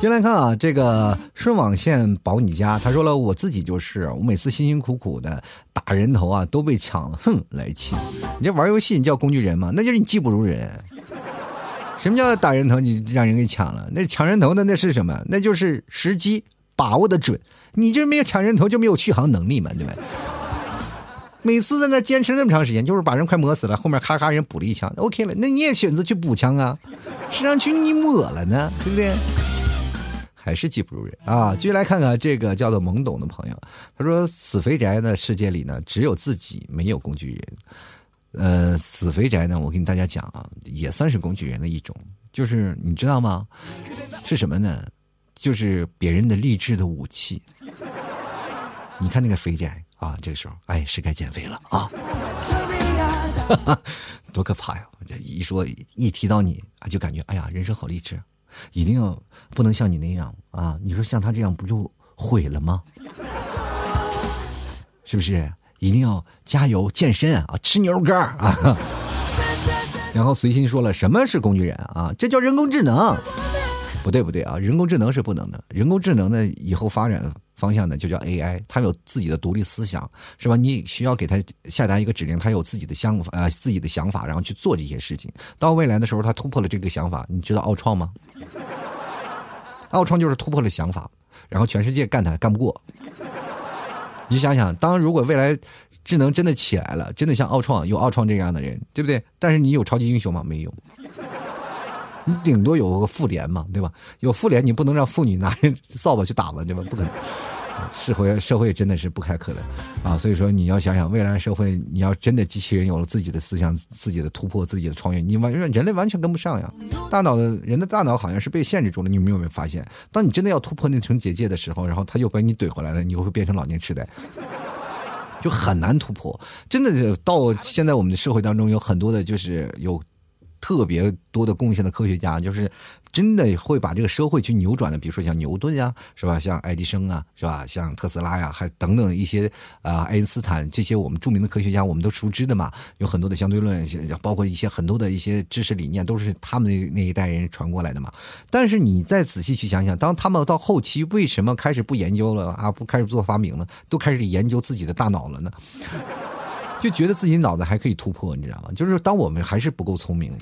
进来看啊，这个顺网线保你家，他说了，我自己就是，我每次辛辛苦苦的打人头啊，都被抢了，哼，来气！你这玩游戏，你叫工具人吗？那就是你技不如人。什么叫打人头？你让人给抢了？那抢人头的那是什么？那就是时机把握的准。你这没有抢人头，就没有续航能力嘛，对吧？每次在那坚持那么长时间，就是把人快磨死了，后面咔咔人补了一枪，OK 了，那你也选择去补枪啊？实际上去你抹了呢，对不对？还是技不如人啊！继续来看看这个叫做懵懂的朋友，他说：“死肥宅的世界里呢，只有自己，没有工具人。”呃，死肥宅呢，我跟大家讲啊，也算是工具人的一种，就是你知道吗？是什么呢？就是别人的励志的武器。你看那个肥宅。啊，这个时候，哎，是该减肥了啊！<laughs> 多可怕呀！这一说一提到你啊，就感觉哎呀，人生好励志，一定要不能像你那样啊！你说像他这样不就毁了吗？是不是？一定要加油健身啊，吃牛肉干啊！<laughs> 然后随心说了，什么是工具人啊？这叫人工智能。不对不对啊，人工智能是不能的。人工智能呢，以后发展。方向呢，就叫 AI，它有自己的独立思想，是吧？你需要给它下达一个指令，它有自己的想法，呃，自己的想法，然后去做这些事情。到未来的时候，它突破了这个想法，你知道奥创吗？<laughs> 奥创就是突破了想法，然后全世界干它干不过。你想想，当如果未来智能真的起来了，真的像奥创有奥创这样的人，对不对？但是你有超级英雄吗？没有。你顶多有个妇联嘛，对吧？有妇联，你不能让妇女拿着扫把去打吧，对吧？不可能。社会社会真的是不开可的啊！所以说你要想想，未来社会你要真的机器人有了自己的思想、自己的突破、自己的创业，你完人类完全跟不上呀！大脑的人的大脑好像是被限制住了，你们有没有发现？当你真的要突破那层结界的时候，然后他又把你怼回来了，你会变成老年痴呆，就很难突破。真的是到现在我们的社会当中，有很多的就是有。特别多的贡献的科学家，就是真的会把这个社会去扭转的，比如说像牛顿呀，是吧？像爱迪生啊，是吧？像特斯拉呀，还等等一些啊，爱因斯坦这些我们著名的科学家，我们都熟知的嘛。有很多的相对论，包括一些很多的一些知识理念，都是他们那那一代人传过来的嘛。但是你再仔细去想想，当他们到后期为什么开始不研究了啊？不开始做发明了，都开始研究自己的大脑了呢？就觉得自己脑子还可以突破，你知道吗？就是当我们还是不够聪明，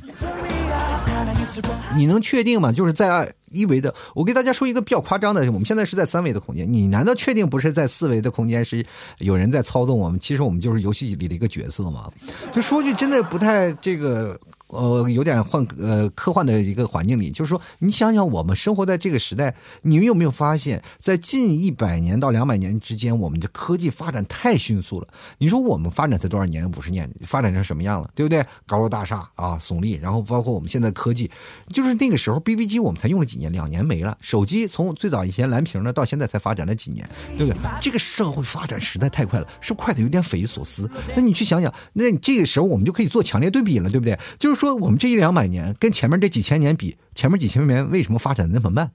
你能确定吗？就是在一维的，我给大家说一个比较夸张的，我们现在是在三维的空间，你难道确定不是在四维的空间是有人在操纵我们？其实我们就是游戏里的一个角色嘛。就说句真的不太这个。呃，有点幻呃科幻的一个环境里，就是说，你想想，我们生活在这个时代，你们有没有发现，在近一百年到两百年之间，我们的科技发展太迅速了？你说我们发展才多少年？五十年，发展成什么样了？对不对？高楼大厦啊，耸立，然后包括我们现在科技，就是那个时候 BB 机我们才用了几年，两年没了。手机从最早以前蓝屏的，到现在才发展了几年，对不对？这个社会发展实在太快了，是快的有点匪夷所思。那你去想想，那你这个时候我们就可以做强烈对比了，对不对？就是。说我们这一两百年跟前面这几千年比，前面几千年为什么发展的那么慢？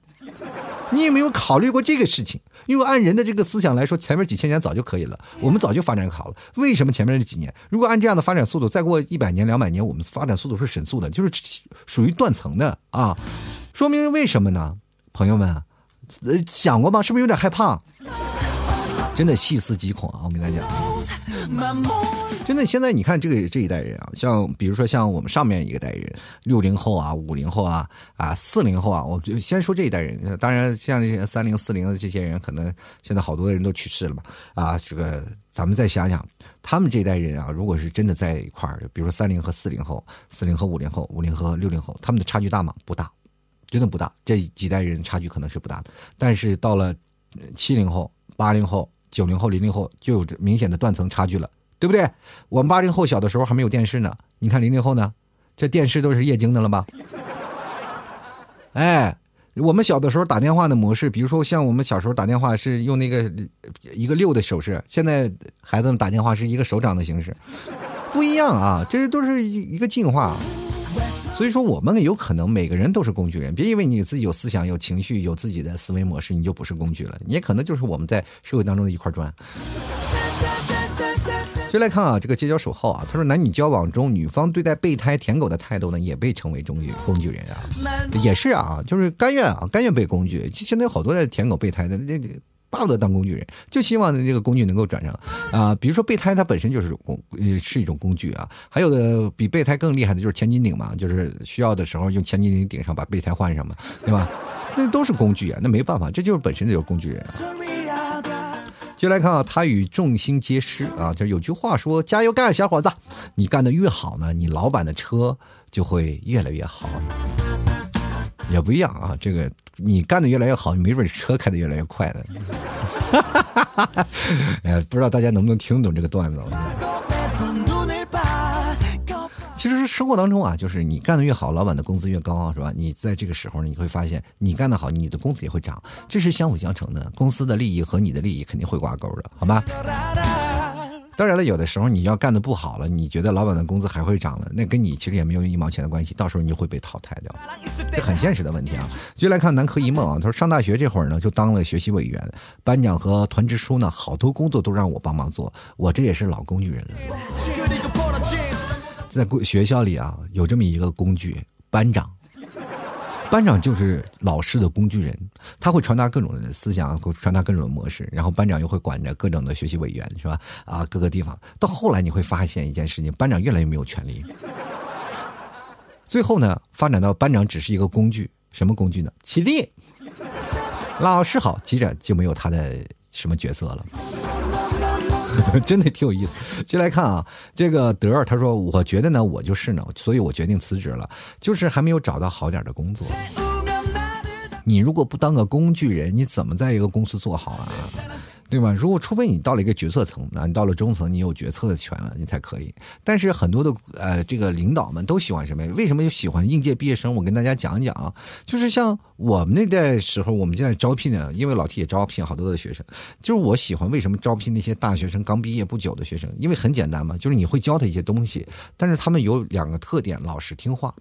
你有没有考虑过这个事情？因为按人的这个思想来说，前面几千年早就可以了，我们早就发展好了。为什么前面这几年？如果按这样的发展速度，再过一百年、两百年，我们发展速度是神速的，就是属于断层的啊！说明为什么呢？朋友们，呃，想过吗？是不是有点害怕？真的细思极恐啊！我跟大家讲。真的，现在你看这个这一代人啊，像比如说像我们上面一个代人，六零后啊、五零后啊、啊四零后啊，我就先说这一代人。当然，像这些三零、四零的这些人，可能现在好多人都去世了嘛。啊，这个咱们再想想，他们这一代人啊，如果是真的在一块儿，比如说三零和四零后、四零和五零后、五零和六零后，他们的差距大吗？不大，真的不大。这几代人差距可能是不大的，但是到了七零后、八零后、九零后、零零后，就有明显的断层差距了。对不对？我们八零后小的时候还没有电视呢，你看零零后呢，这电视都是液晶的了吧？哎，我们小的时候打电话的模式，比如说像我们小时候打电话是用那个一个六的手势，现在孩子们打电话是一个手掌的形式，不一样啊，这都是一一个进化。所以说，我们有可能每个人都是工具人，别以为你自己有思想、有情绪、有自己的思维模式，你就不是工具了，你也可能就是我们在社会当中的一块砖。就来看啊，这个街角守号啊，他说男女交往中，女方对待备胎舔狗的态度呢，也被称为工具工具人啊，也是啊，就是甘愿啊，甘愿被工具。现在有好多的舔狗备胎的，那巴不得当工具人，就希望这个工具能够转正啊。比如说备胎，它本身就是工呃，是一种工具啊。还有的比备胎更厉害的就是千斤顶嘛，就是需要的时候用千斤顶顶上把备胎换上嘛，对吧？那都是工具啊，那没办法，这就是本身就是工具人。就来看啊，他与众星皆失啊，就是有句话说：“加油干，小伙子！你干的越好呢，你老板的车就会越来越好。”也不一样啊，这个你干的越来越好，没准车开的越来越快的。<laughs> 哎，不知道大家能不能听懂这个段子？其实生活当中啊，就是你干的越好，老板的工资越高啊，是吧？你在这个时候呢，你会发现你干的好，你的工资也会涨，这是相辅相成的。公司的利益和你的利益肯定会挂钩的，好吧？当然了，有的时候你要干的不好了，你觉得老板的工资还会涨了，那跟你其实也没有一毛钱的关系，到时候你就会被淘汰掉，这很现实的问题啊。就来看南柯一梦啊，他说上大学这会儿呢，就当了学习委员、班长和团支书呢，好多工作都让我帮忙做，我这也是老工具人了。在学校里啊，有这么一个工具，班长。班长就是老师的工具人，他会传达各种的思想，会传达各种的模式，然后班长又会管着各种的学习委员，是吧？啊，各个地方。到后来你会发现一件事情，班长越来越没有权利。最后呢，发展到班长只是一个工具，什么工具呢？起立，老师好，接着就没有他的什么角色了。<laughs> 真的挺有意思，就来看啊，这个德儿他说，我觉得呢，我就是呢，所以我决定辞职了，就是还没有找到好点的工作。你如果不当个工具人，你怎么在一个公司做好啊？对吧？如果除非你到了一个决策层，那你到了中层，你有决策的权了，你才可以。但是很多的呃，这个领导们都喜欢什么呀？为什么就喜欢应届毕业生？我跟大家讲一讲啊，就是像我们那代时候，我们现在招聘呢，因为老 T 也招聘好多的学生，就是我喜欢为什么招聘那些大学生刚毕业不久的学生？因为很简单嘛，就是你会教他一些东西，但是他们有两个特点：老实听话。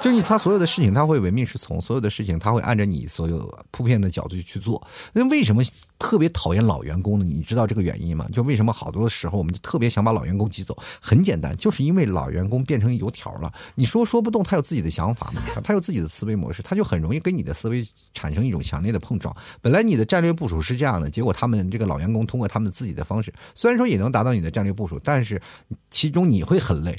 就是你，他所有的事情他会唯命是从，所有的事情他会按照你所有铺片的角度去做。那为什么特别讨讨厌老员工的？你知道这个原因吗？就为什么好多时候我们就特别想把老员工挤走？很简单，就是因为老员工变成油条了。你说说不动，他有自己的想法嘛？他有自己的思维模式，他就很容易跟你的思维产生一种强烈的碰撞。本来你的战略部署是这样的，结果他们这个老员工通过他们自己的方式，虽然说也能达到你的战略部署，但是其中你会很累。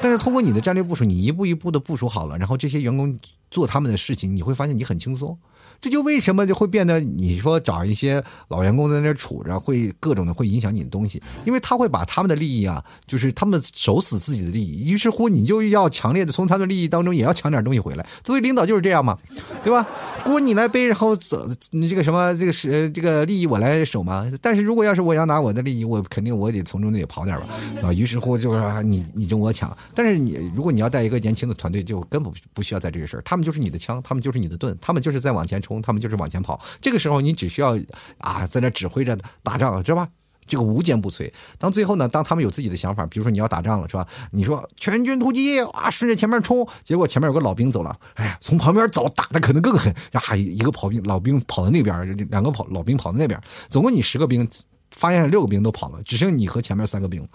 但是通过你的战略部署，你一步一步的部署好了，然后这些员工做他们的事情，你会发现你很轻松。这就为什么就会变得你说找一些老员工在那杵着，会各种的会影响你的东西，因为他会把他们的利益啊，就是他们守死自己的利益，于是乎你就要强烈的从他们的利益当中也要抢点东西回来。作为领导就是这样嘛，对吧？锅你来背，然后走，你这个什么这个是这个利益我来守嘛。但是如果要是我要拿我的利益，我肯定我得从中得跑点吧，啊。于是乎就是你你争我抢。但是你如果你要带一个年轻的团队，就根本不需要在这个事儿，他们就是你的枪，他们就是你的盾，他们就是在往前冲。他们就是往前跑，这个时候你只需要啊，在那指挥着打仗，知道吧？这个无坚不摧。当最后呢，当他们有自己的想法，比如说你要打仗了，是吧？你说全军突击啊，顺着前面冲，结果前面有个老兵走了，哎呀，从旁边走，打的可能更狠啊！一个跑兵老兵跑到那边，两个跑老兵跑到那边，总共你十个兵，发现六个兵都跑了，只剩你和前面三个兵。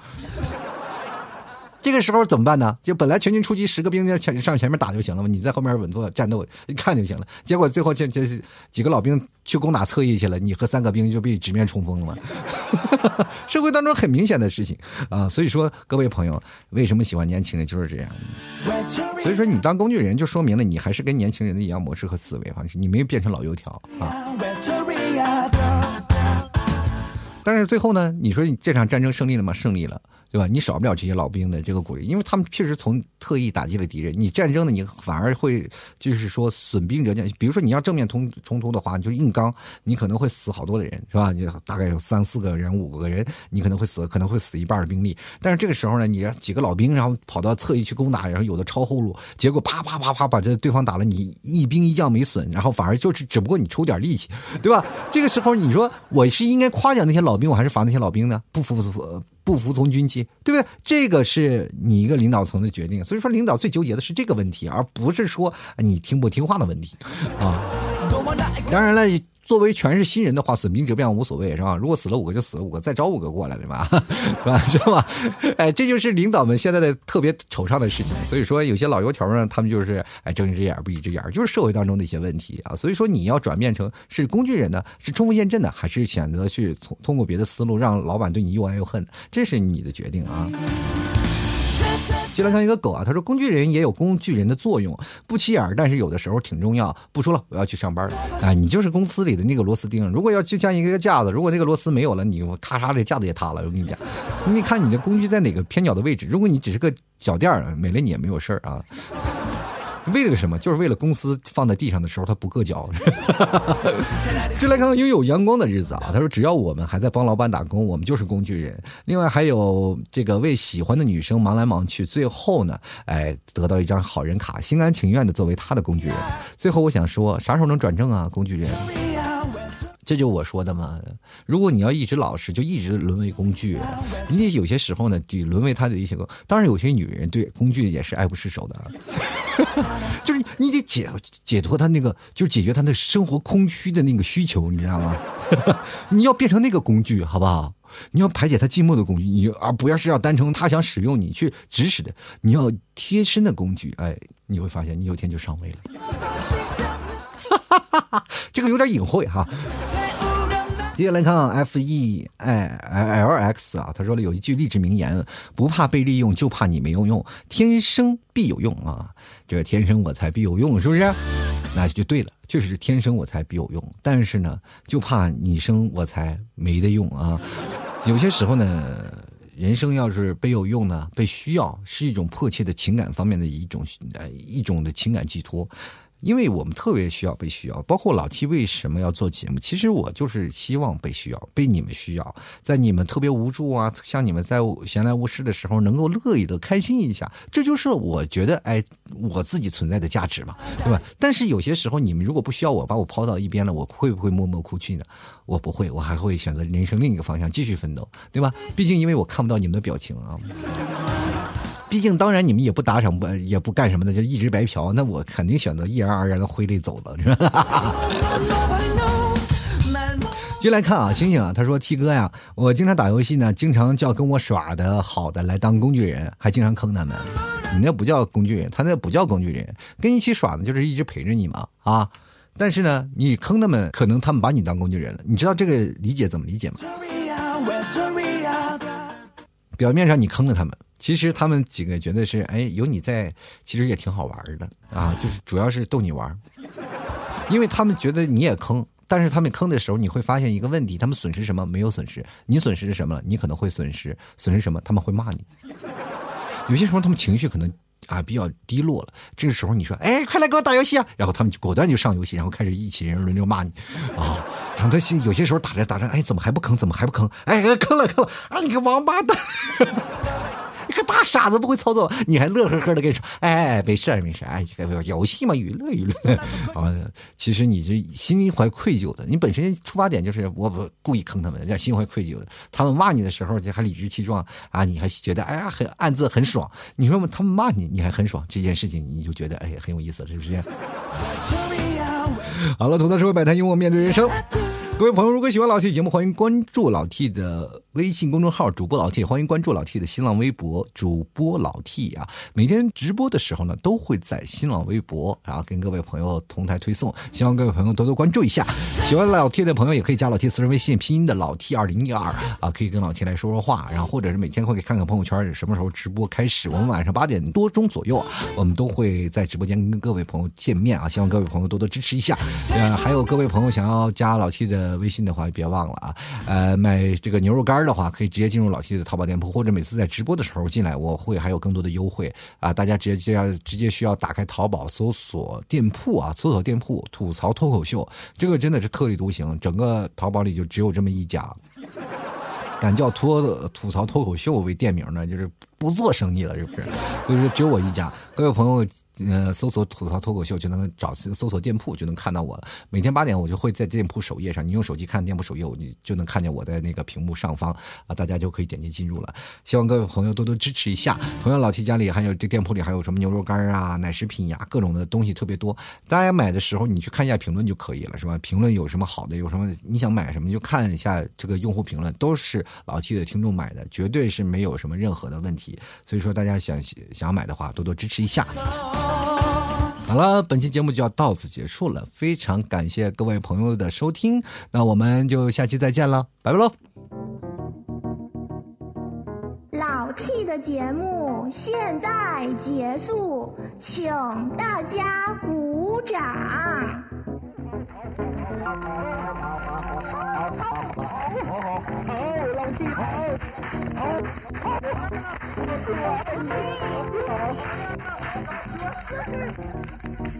这个时候怎么办呢？就本来全军出击，十个兵就前上前面打就行了嘛，你在后面稳坐战斗一看就行了。结果最后这这几个老兵去攻打侧翼去了，你和三个兵就被直面冲锋了。<laughs> 社会当中很明显的事情啊，所以说各位朋友，为什么喜欢年轻人就是这样？所以说你当工具人，就说明了你还是跟年轻人的一样模式和思维方式，你没有变成老油条啊。但是最后呢，你说这场战争胜利了吗？胜利了。对吧？你少不了这些老兵的这个鼓励，因为他们确实从特意打击了敌人。你战争呢，你反而会就是说损兵折将。比如说你要正面冲冲突的话，你就硬刚，你可能会死好多的人，是吧？你大概有三四个人、五个人，你可能会死，可能会死一半的兵力。但是这个时候呢，你几个老兵，然后跑到侧翼去攻打，然后有的抄后路，结果啪啪啪啪把这对方打了，你一兵一将没损，然后反而就是只不过你抽点力气，对吧？这个时候你说我是应该夸奖那些老兵，我还是罚那些老兵呢？不服不服。不服从军纪，对不对？这个是你一个领导层的决定，所以说领导最纠结的是这个问题，而不是说你听不听话的问题啊。当然了。作为全是新人的话，损兵折将无所谓，是吧？如果死了五个就死了五个，再招五个过来，对 <laughs> 吧？是吧？知道吧？哎，这就是领导们现在的特别惆怅的事情。所以说，有些老油条呢，他们就是哎睁一只眼闭一只眼，就是社会当中的一些问题啊。所以说，你要转变成是工具人呢，是冲锋陷阵的，还是选择去通通过别的思路让老板对你又爱又恨，这是你的决定啊。就来看一个狗啊，他说工具人也有工具人的作用，不起眼，但是有的时候挺重要。不说了，我要去上班了。啊，你就是公司里的那个螺丝钉，如果要就像一个架子，如果那个螺丝没有了，你咔嚓，这架子也塌了。我跟你讲，你看你的工具在哪个偏角的位置，如果你只是个脚垫儿，没了你也没有事儿啊。为了什么？就是为了公司放在地上的时候他不硌脚。<laughs> 就来看看拥有阳光的日子啊！他说：“只要我们还在帮老板打工，我们就是工具人。”另外还有这个为喜欢的女生忙来忙去，最后呢，哎，得到一张好人卡，心甘情愿的作为他的工具人。最后我想说，啥时候能转正啊？工具人。这就我说的嘛，如果你要一直老实，就一直沦为工具。你有些时候呢，得沦为他的一些个。当然，有些女人对工具也是爱不释手的，<laughs> 就是你得解解脱他那个，就解决他那生活空虚的那个需求，你知道吗？<laughs> 你要变成那个工具，好不好？你要排解他寂寞的工具，你而不要是要单纯他想使用你去指使的，你要贴身的工具。哎，你会发现你有天就上位了。<laughs> 这个有点隐晦哈。接下来看 F E I L X 啊，他说了有一句励志名言：不怕被利用，就怕你没有用。天生必有用啊，这天生我材必有用，是不是？那就对了，确实是天生我材必有用。但是呢，就怕你生我材没得用啊。有些时候呢，人生要是被有用呢，被需要，是一种迫切的情感方面的一种呃一种的情感寄托。因为我们特别需要被需要，包括老 T 为什么要做节目？其实我就是希望被需要，被你们需要，在你们特别无助啊，像你们在闲来无事的时候，能够乐一乐、开心一下，这就是我觉得哎，我自己存在的价值嘛，对吧？但是有些时候，你们如果不需要我，把我抛到一边了，我会不会默默哭泣呢？我不会，我还会选择人生另一个方向继续奋斗，对吧？毕竟因为我看不到你们的表情啊。毕竟，当然你们也不打赏，不也不干什么的，就一直白嫖。那我肯定选择毅然而然的挥泪走了，是吧？就来看啊，星星啊，他说：“T 哥呀，我经常打游戏呢，经常叫跟我耍的好的来当工具人，还经常坑他们。你那不叫工具人，他那不叫工具人，跟一起耍的就是一直陪着你嘛啊。但是呢，你坑他们，可能他们把你当工具人了。你知道这个理解怎么理解吗？表面上你坑了他们。”其实他们几个觉得是，哎，有你在，其实也挺好玩的啊，就是主要是逗你玩，因为他们觉得你也坑，但是他们坑的时候，你会发现一个问题，他们损失什么？没有损失，你损失是什么了？你可能会损失，损失什么？他们会骂你，有些时候他们情绪可能啊比较低落了，这个时候你说，哎，快来给我打游戏啊，然后他们就果断就上游戏，然后开始一起人轮流骂你，啊，然后他心有些时候打着打着，哎，怎么还不坑？怎么还不坑？哎，坑了坑了，啊，你个王八蛋！你个大傻子不会操作，你还乐呵呵的跟你说，哎，没事儿没事儿，哎，这个游戏嘛，娱乐娱乐。<laughs> 啊，其实你是心怀愧疚的，你本身出发点就是我不故意坑他们，叫心怀愧疚的。他们骂你的时候，就还理直气壮啊，你还觉得哎呀很暗自很爽。你说他们骂你，你还很爽，这件事情你就觉得哎很有意思，是不是？<laughs> 好了，吐槽社会百态，幽默面对人生。各位朋友，如果喜欢老 T 节目，欢迎关注老 T 的微信公众号“主播老 T”，欢迎关注老 T 的新浪微博“主播老 T” 啊。每天直播的时候呢，都会在新浪微博，然后跟各位朋友同台推送，希望各位朋友多多关注一下。<laughs> 喜欢老 T 的朋友也可以加老 T 私人微信，拼音的老 T 二零一二啊，可以跟老 T 来说说话，然后或者是每天会看看朋友圈什么时候直播开始。我们晚上八点多钟左右，我们都会在直播间跟各位朋友见面啊，希望各位朋友多多支持一下。呃，还有各位朋友想要加老 T 的微信的话，别。忘了啊，呃，买这个牛肉干的话，可以直接进入老 T 的淘宝店铺，或者每次在直播的时候进来，我会还有更多的优惠啊！大家直接这样直接需要打开淘宝搜索店铺啊，搜索店铺吐槽脱口秀，这个真的是特立独行，整个淘宝里就只有这么一家，敢叫脱吐槽脱口秀为店名呢，就是不做生意了，是不是？所以说只有我一家，各位朋友。呃，搜索吐槽脱口秀就能找搜索店铺就能看到我了。每天八点我就会在店铺首页上，你用手机看店铺首页，你就能看见我在那个屏幕上方啊，大家就可以点击进入了。希望各位朋友多多支持一下。同样，老 T 家里还有这店铺里还有什么牛肉干啊、奶食品呀，各种的东西特别多。大家买的时候你去看一下评论就可以了，是吧？评论有什么好的，有什么你想买什么就看一下这个用户评论，都是老 T 的听众买的，绝对是没有什么任何的问题。所以说大家想想买的话，多多支持一下。好了，本期节目就要到此结束了，非常感谢各位朋友的收听，那我们就下期再见了，拜拜喽！老 T 的节目现在结束，请大家鼓掌。好，<laughs> Thank you.